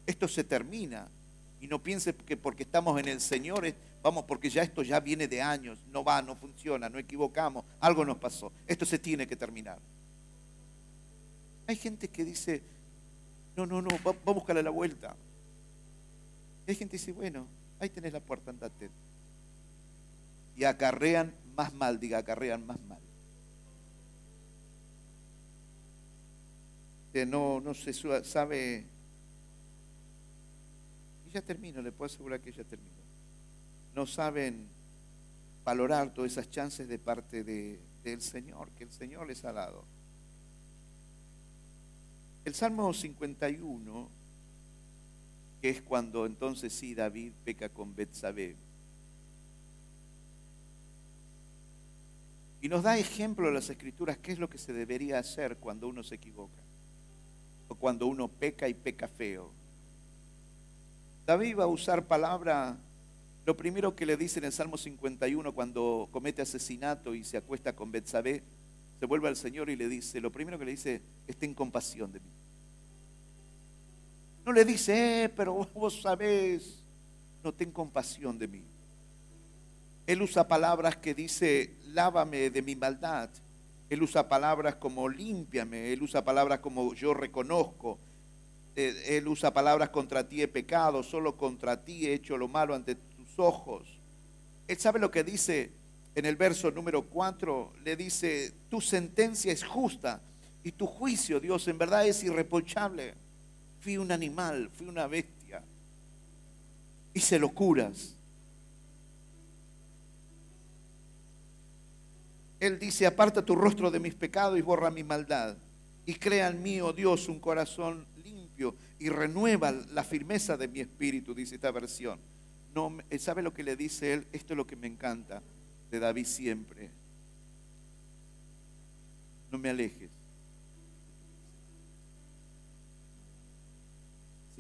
[SPEAKER 2] esto se termina. Y no pienses que porque estamos en el Señor, vamos, porque ya esto ya viene de años, no va, no funciona, no equivocamos, algo nos pasó. Esto se tiene que terminar. Hay gente que dice, no, no, no, va, a buscarle la vuelta. Hay gente que dice, bueno, ahí tenés la puerta, andate. Y acarrean más mal, diga, acarrean más mal. No, no se sabe. ya termino, le puedo asegurar que ya termino. No saben valorar todas esas chances de parte de, del Señor, que el Señor les ha dado. El Salmo 51, que es cuando entonces sí David peca con Betsabé. Y nos da ejemplo de las escrituras qué es lo que se debería hacer cuando uno se equivoca o cuando uno peca y peca feo. David va a usar palabra, lo primero que le dice en el Salmo 51 cuando comete asesinato y se acuesta con Betsabé, se vuelve al Señor y le dice, lo primero que le dice, en compasión de mí. No le dice, eh, pero vos sabés, no ten compasión de mí. Él usa palabras que dice, lávame de mi maldad. Él usa palabras como límpiame. Él usa palabras como yo reconozco. Eh, él usa palabras contra ti he pecado, solo contra ti he hecho lo malo ante tus ojos. Él sabe lo que dice en el verso número 4. Le dice, tu sentencia es justa y tu juicio, Dios, en verdad es irreprochable. Fui un animal, fui una bestia. Hice locuras. Él dice, aparta tu rostro de mis pecados y borra mi maldad. Y crea en mí, oh Dios, un corazón limpio y renueva la firmeza de mi espíritu, dice esta versión. No, ¿Sabe lo que le dice él? Esto es lo que me encanta de David siempre. No me alejes.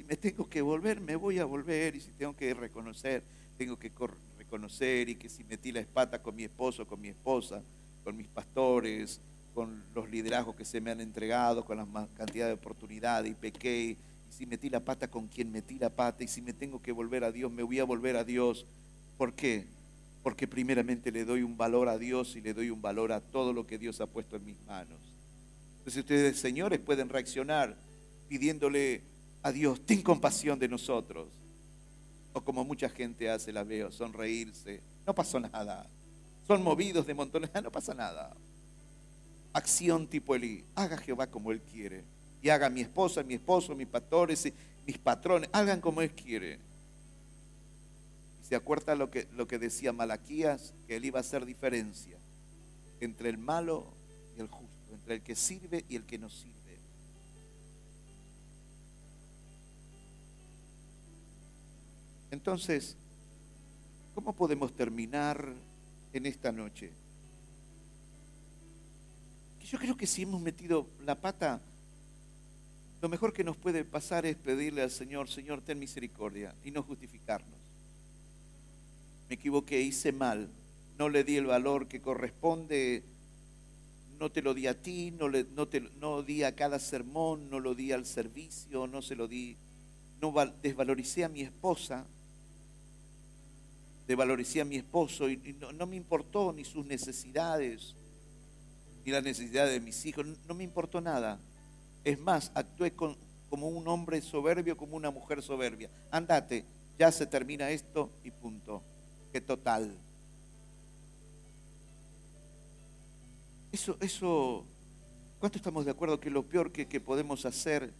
[SPEAKER 2] Me tengo que volver, me voy a volver. Y si tengo que reconocer, tengo que reconocer. Y que si metí la espata con mi esposo, con mi esposa, con mis pastores, con los liderazgos que se me han entregado, con la cantidad de oportunidades y pequé, y si metí la pata con quien metí la pata, y si me tengo que volver a Dios, me voy a volver a Dios. ¿Por qué? Porque primeramente le doy un valor a Dios y le doy un valor a todo lo que Dios ha puesto en mis manos. Entonces ustedes, señores, pueden reaccionar pidiéndole a Dios, ten compasión de nosotros. O como mucha gente hace, la veo, sonreírse. No pasó nada son movidos de montones, no pasa nada. Acción tipo Elí, haga Jehová como Él quiere. Y haga mi esposa, mi esposo, mis pastores, mis patrones, hagan como Él quiere. Se acuerda lo que, lo que decía Malaquías, que Él iba a hacer diferencia entre el malo y el justo, entre el que sirve y el que no sirve. Entonces, ¿cómo podemos terminar en esta noche. Yo creo que si hemos metido la pata, lo mejor que nos puede pasar es pedirle al Señor, Señor, ten misericordia y no justificarnos. Me equivoqué, hice mal, no le di el valor que corresponde, no te lo di a ti, no, le, no, te, no di a cada sermón, no lo di al servicio, no se lo di, no desvaloricé a mi esposa, devaloricé a mi esposo y, no, me importó ni sus necesidades, ni las necesidades de mis hijos, no, me importó nada. Es más, actué como un hombre soberbio, como una mujer soberbia. Andate, ya se termina esto y punto. Qué total. Eso, eso, ¿cuánto estamos de acuerdo que lo peor que, que podemos hacer,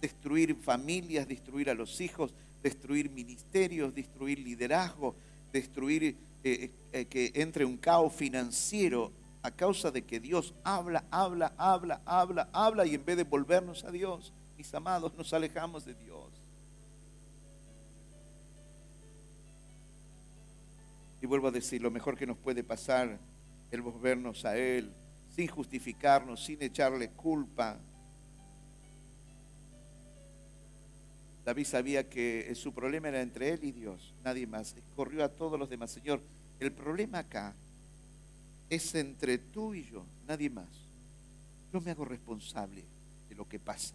[SPEAKER 2] destruir familias, destruir a los hijos, destruir ministerios, destruir liderazgo, destruir, eh, eh, eh, que entre un caos financiero a causa de que Dios habla, habla, habla, habla, habla y en vez de volvernos a Dios, mis amados, nos alejamos de Dios. Y vuelvo a decir, lo mejor que nos puede pasar es volvernos a Él, sin justificarnos, sin echarle culpa, David sabía que su problema era entre él y Dios, nadie más. Corrió a todos los demás. Señor, el problema acá es entre tú y yo, nadie más. Yo me hago responsable de lo que pasa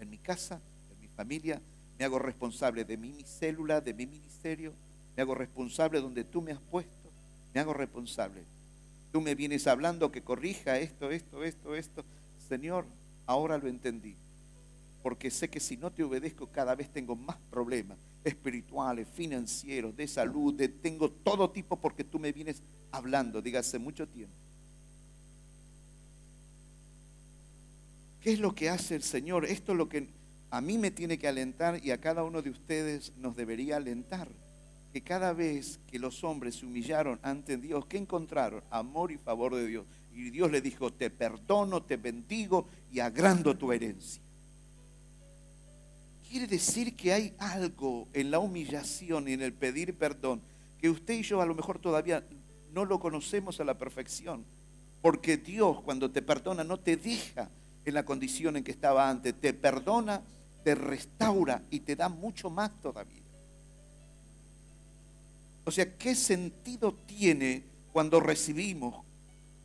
[SPEAKER 2] en mi casa, en mi familia, me hago responsable de mi, célula, de mi ministerio, me hago responsable donde tú me has puesto, me hago responsable. Tú me vienes hablando que corrija esto, esto, esto, esto. Señor, ahora lo entendí porque sé que si no te obedezco cada vez tengo más problemas espirituales, financieros, de salud, tengo todo tipo porque tú me vienes hablando, dígase mucho tiempo. ¿Qué es lo que hace el Señor? Esto es lo que a mí me tiene que alentar y a cada uno de ustedes nos debería alentar. Que cada vez que los hombres se humillaron ante Dios, ¿qué encontraron? Amor y favor de Dios. Y Dios le dijo, te perdono, te bendigo y agrando tu herencia. Quiere decir que hay algo en la humillación y en el pedir perdón que usted y yo a lo mejor todavía no lo conocemos a la perfección. Porque Dios cuando te perdona no te deja en la condición en que estaba antes, te perdona te restaura y te da mucho más todavía. O sea, ¿qué sentido tiene cuando recibimos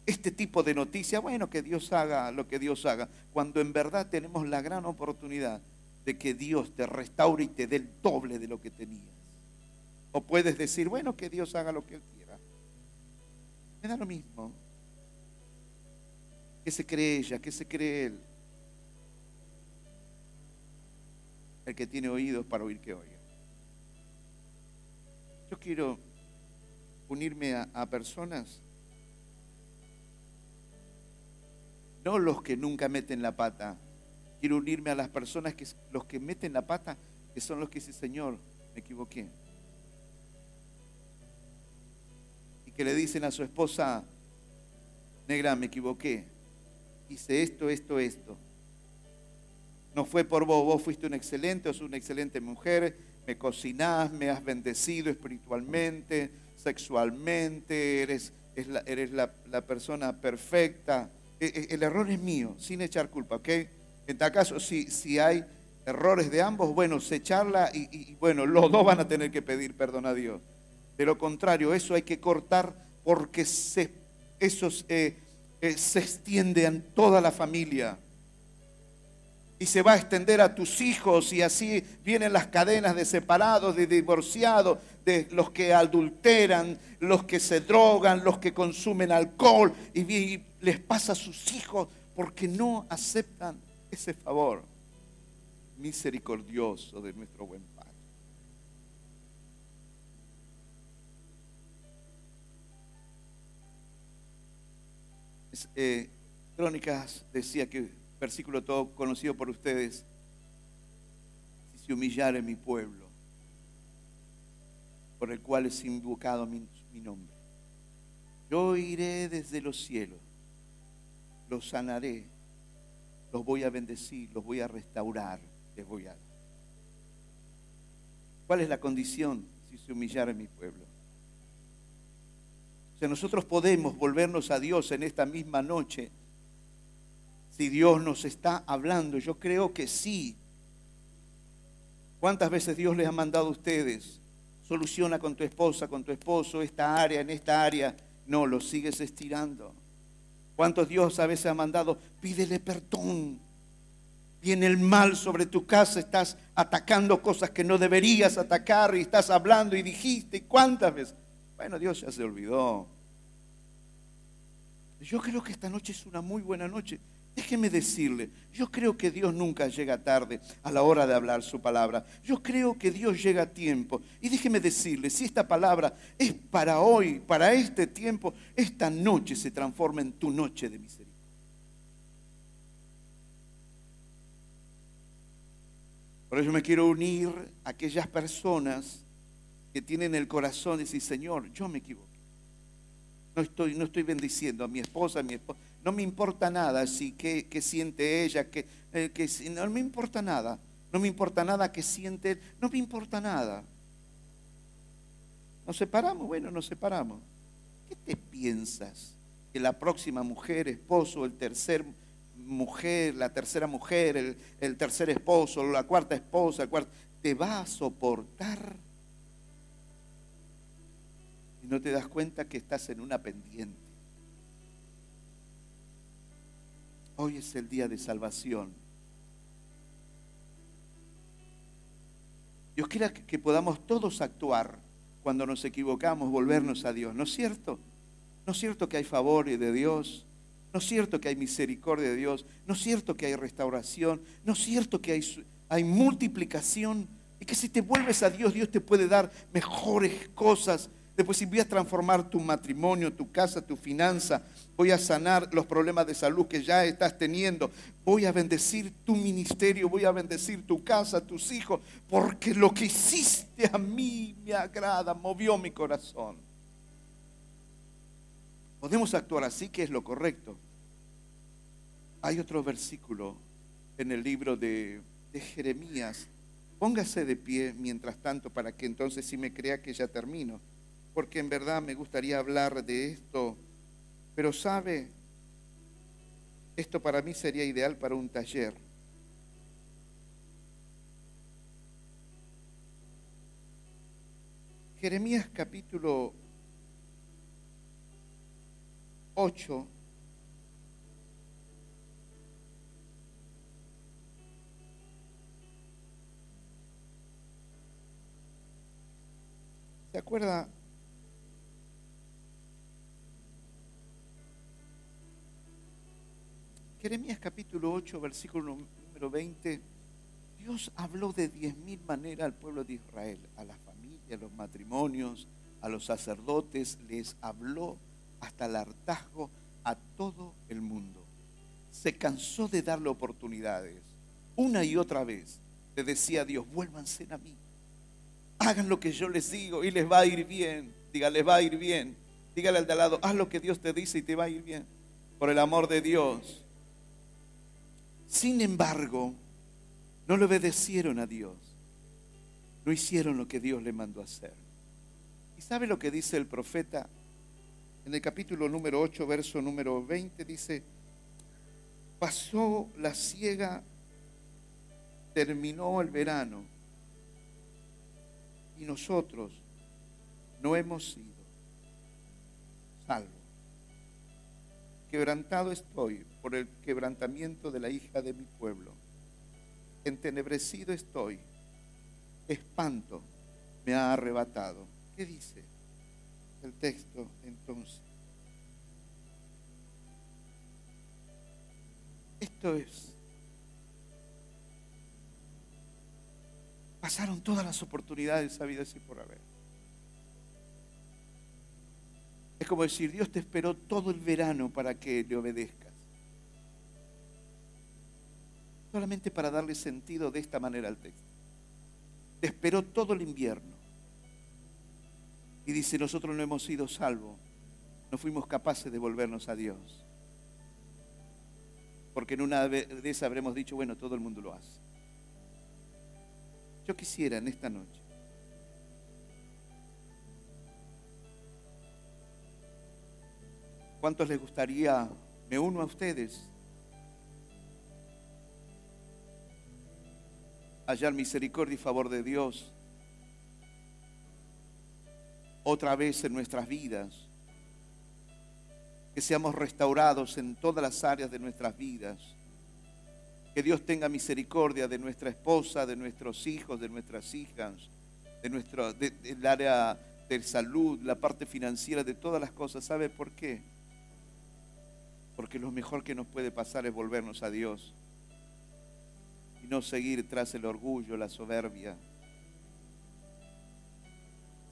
[SPEAKER 2] este tipo de noticias? Bueno, que Dios haga lo que Dios haga, cuando en verdad tenemos la gran oportunidad de que Dios te restaure y te dé el doble de lo que tenías. O puedes decir, bueno, que Dios haga lo que Él quiera. Me da lo mismo. ¿Qué se cree ella? ¿Qué se cree Él? el que tiene oídos para oír que oiga. Yo quiero unirme a, personas, no los que nunca meten la pata, quiero unirme a las personas que los que meten la pata, que son los que dicen, Señor, me equivoqué. Y que le dicen a su esposa, negra, me equivoqué. Hice esto, esto, esto. No fue por vos, vos fuiste un excelente, sos una excelente mujer, me cocinás, me has bendecido espiritualmente, sexualmente, eres, la, eres la, persona perfecta. E, e, el, error es mío, sin echar culpa, ¿ok? En tal caso, si, hay errores de ambos, bueno, se charla y, bueno, los dos van a tener que pedir perdón a Dios. De lo contrario, eso hay que cortar porque eso eh, eh, se extiende en toda la familia y se va a extender a tus hijos y así vienen las cadenas de separados, de divorciados, de los que adulteran, los que se drogan, los que consumen alcohol y, les pasa a sus hijos porque no aceptan ese favor misericordioso de nuestro buen Padre. Eh, Crónicas decía que versículo todo conocido por ustedes, si se humillare mi pueblo, por el cual es invocado mi, mi nombre, yo iré desde los cielos, los sanaré, los voy a bendecir, los voy a restaurar, les voy a dar. ¿Cuál es la condición si se humillare mi pueblo? O sea, nosotros podemos volvernos a Dios en esta misma noche si Dios nos está hablando. Yo creo que sí. ¿Cuántas veces Dios les ha mandado a ustedes? Soluciona con tu esposa, con tu esposo, esta área, en esta área. No, lo sigues estirando. ¿Cuántos Dios a veces ha mandado? Pídele perdón. Viene el mal sobre tu casa, estás atacando cosas que no deberías atacar y estás hablando y dijiste. ¿Cuántas veces? Bueno, Dios ya se olvidó. Yo creo que esta noche es una muy buena noche Déjeme decirle, yo creo que Dios nunca llega tarde a la hora de hablar su palabra. Yo creo que Dios llega a tiempo. Y déjeme decirle, si esta palabra es para hoy, para este tiempo, esta noche se transforma en tu noche de misericordia. Por eso me quiero unir a aquellas personas que tienen el corazón de decir, Señor, yo me equivoqué. No estoy, no estoy bendiciendo a mi esposa, a mi esposa no me importa nada si qué, siente ella, que, eh, que, no me importa nada. No me importa nada que siente, no me importa nada. ¿Nos separamos? Bueno, nos separamos. ¿Qué te piensas? Que la próxima mujer, esposo, el tercer mujer, la tercera mujer, el, el tercer esposo, la cuarta esposa, el cuarto, te va a soportar. Y no te das cuenta que estás en una pendiente. Hoy es el día de salvación. Dios quiera que podamos todos actuar cuando nos equivocamos, volvernos a Dios. ¿No es cierto? ¿No es cierto que hay favor de Dios? ¿No es cierto que hay misericordia de Dios? ¿No es cierto que hay restauración? ¿No es cierto que hay, hay multiplicación? Y que si te vuelves a Dios, Dios te puede dar mejores cosas Después voy a transformar tu matrimonio, tu casa, tu finanza. Voy a sanar los problemas de salud que ya estás teniendo. Voy a bendecir tu ministerio, voy a bendecir tu casa, tus hijos, porque lo que hiciste a mí me agrada, movió mi corazón. Podemos actuar así, que es lo correcto. Hay otro versículo en el libro de, de Jeremías. Póngase de pie mientras tanto para que entonces si me crea que ya termino porque en verdad me gustaría hablar de esto, pero sabe, esto para mí sería ideal para un taller. Jeremías capítulo 8. ¿Se acuerda Jeremías capítulo 8, versículo número 20, Dios habló de diez mil maneras al pueblo de Israel, a la familia, a los matrimonios, a los sacerdotes, les habló hasta el hartazgo a todo el mundo. Se cansó de darle oportunidades. Una y otra vez le decía a Dios, vuélvanse a mí. Hagan lo que yo les digo y les va a ir bien. Diga, les va a ir bien. Dígale al de al lado, haz lo que Dios te dice y te va a ir bien. Por el amor de Dios. Sin embargo, no le obedecieron a Dios. No hicieron lo que Dios le mandó hacer. ¿Y sabe lo que dice el profeta? En el capítulo número 8, verso número 20, dice, pasó la ciega, terminó el verano, y nosotros no hemos sido salvos. Quebrantado estoy por el quebrantamiento de la hija de mi pueblo. Entenebrecido estoy. Espanto me ha arrebatado. ¿Qué dice el texto entonces? Esto es. Pasaron todas las oportunidades habidas y por haber. Es como decir, Dios te esperó todo el verano para que le obedezca. solamente para darle sentido de esta manera al texto. esperó todo el invierno. Y dice, nosotros no hemos sido salvos, no fuimos capaces de volvernos a Dios. Porque en una vez habremos dicho, bueno, todo el mundo lo hace. Yo quisiera en esta noche ¿Cuántos les gustaría, me uno a ustedes, hallar misericordia y favor de Dios otra vez en nuestras vidas, que seamos restaurados en todas las áreas de nuestras vidas, que Dios tenga misericordia de nuestra esposa, de nuestros hijos, de nuestras hijas, de nuestro del área de salud, la parte financiera, de todas las cosas. ¿Sabe por qué? Porque lo mejor que nos puede pasar es volvernos a Dios y no seguir tras el orgullo, la soberbia.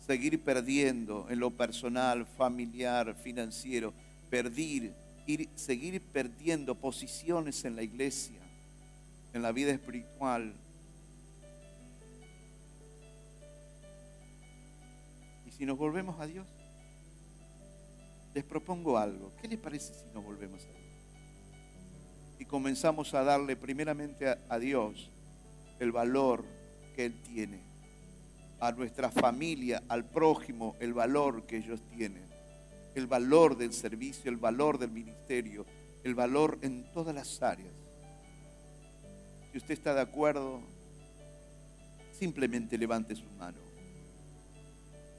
[SPEAKER 2] Seguir perdiendo en lo personal, familiar, financiero, perdir, ir, seguir perdiendo posiciones en la iglesia, en la vida espiritual. Y si nos volvemos a Dios, les propongo algo. ¿Qué les parece si nos volvemos a Dios? y comenzamos a darle primeramente a, Dios el valor que Él tiene, a nuestra familia, al prójimo, el valor que ellos tienen, el valor del servicio, el valor del ministerio, el valor en todas las áreas. Si usted está de acuerdo, simplemente levante su mano,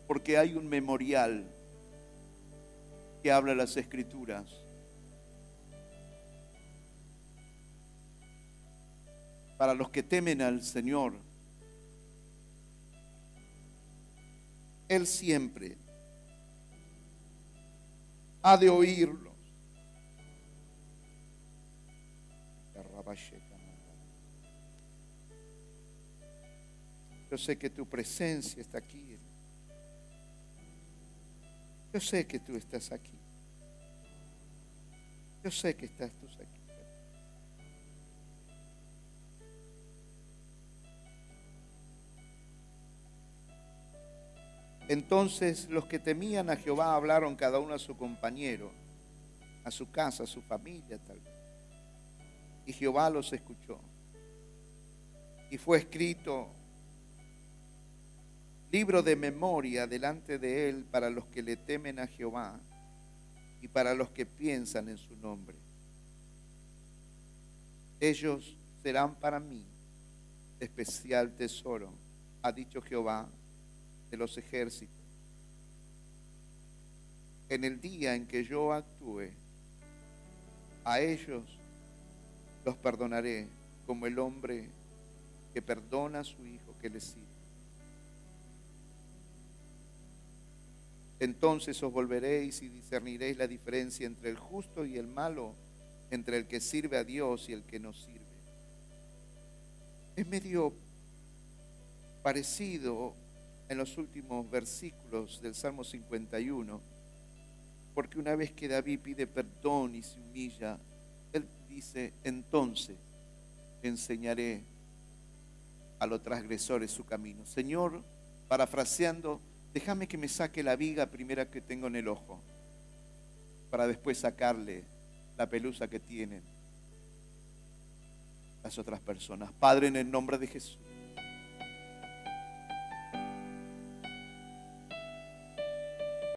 [SPEAKER 2] porque hay un memorial que habla las escrituras para los que temen al Señor. Él siempre ha de oírlos. Yo sé que tu presencia está aquí. Yo sé que tú estás aquí. Yo sé que estás tú aquí. Entonces los que temían a Jehová hablaron cada uno a su compañero, a su casa, a su familia tal vez. Y Jehová los escuchó. Y fue escrito libro de memoria delante de él para los que le temen a Jehová y para los que piensan en su nombre. Ellos serán para mí especial tesoro, ha dicho Jehová de los ejércitos. En el día en que yo actúe, a ellos los perdonaré como el hombre que perdona a su hijo que le sirve. Entonces os volveréis y discerniréis la diferencia entre el justo y el malo, entre el que sirve a Dios y el que no sirve. Es medio parecido en los últimos versículos del Salmo 51, porque una vez que David pide perdón y se humilla, él dice, entonces enseñaré a los transgresores su camino. Señor, parafraseando, déjame que me saque la viga primera que tengo en el ojo, para después sacarle la pelusa que tienen las otras personas. Padre, en el nombre de Jesús.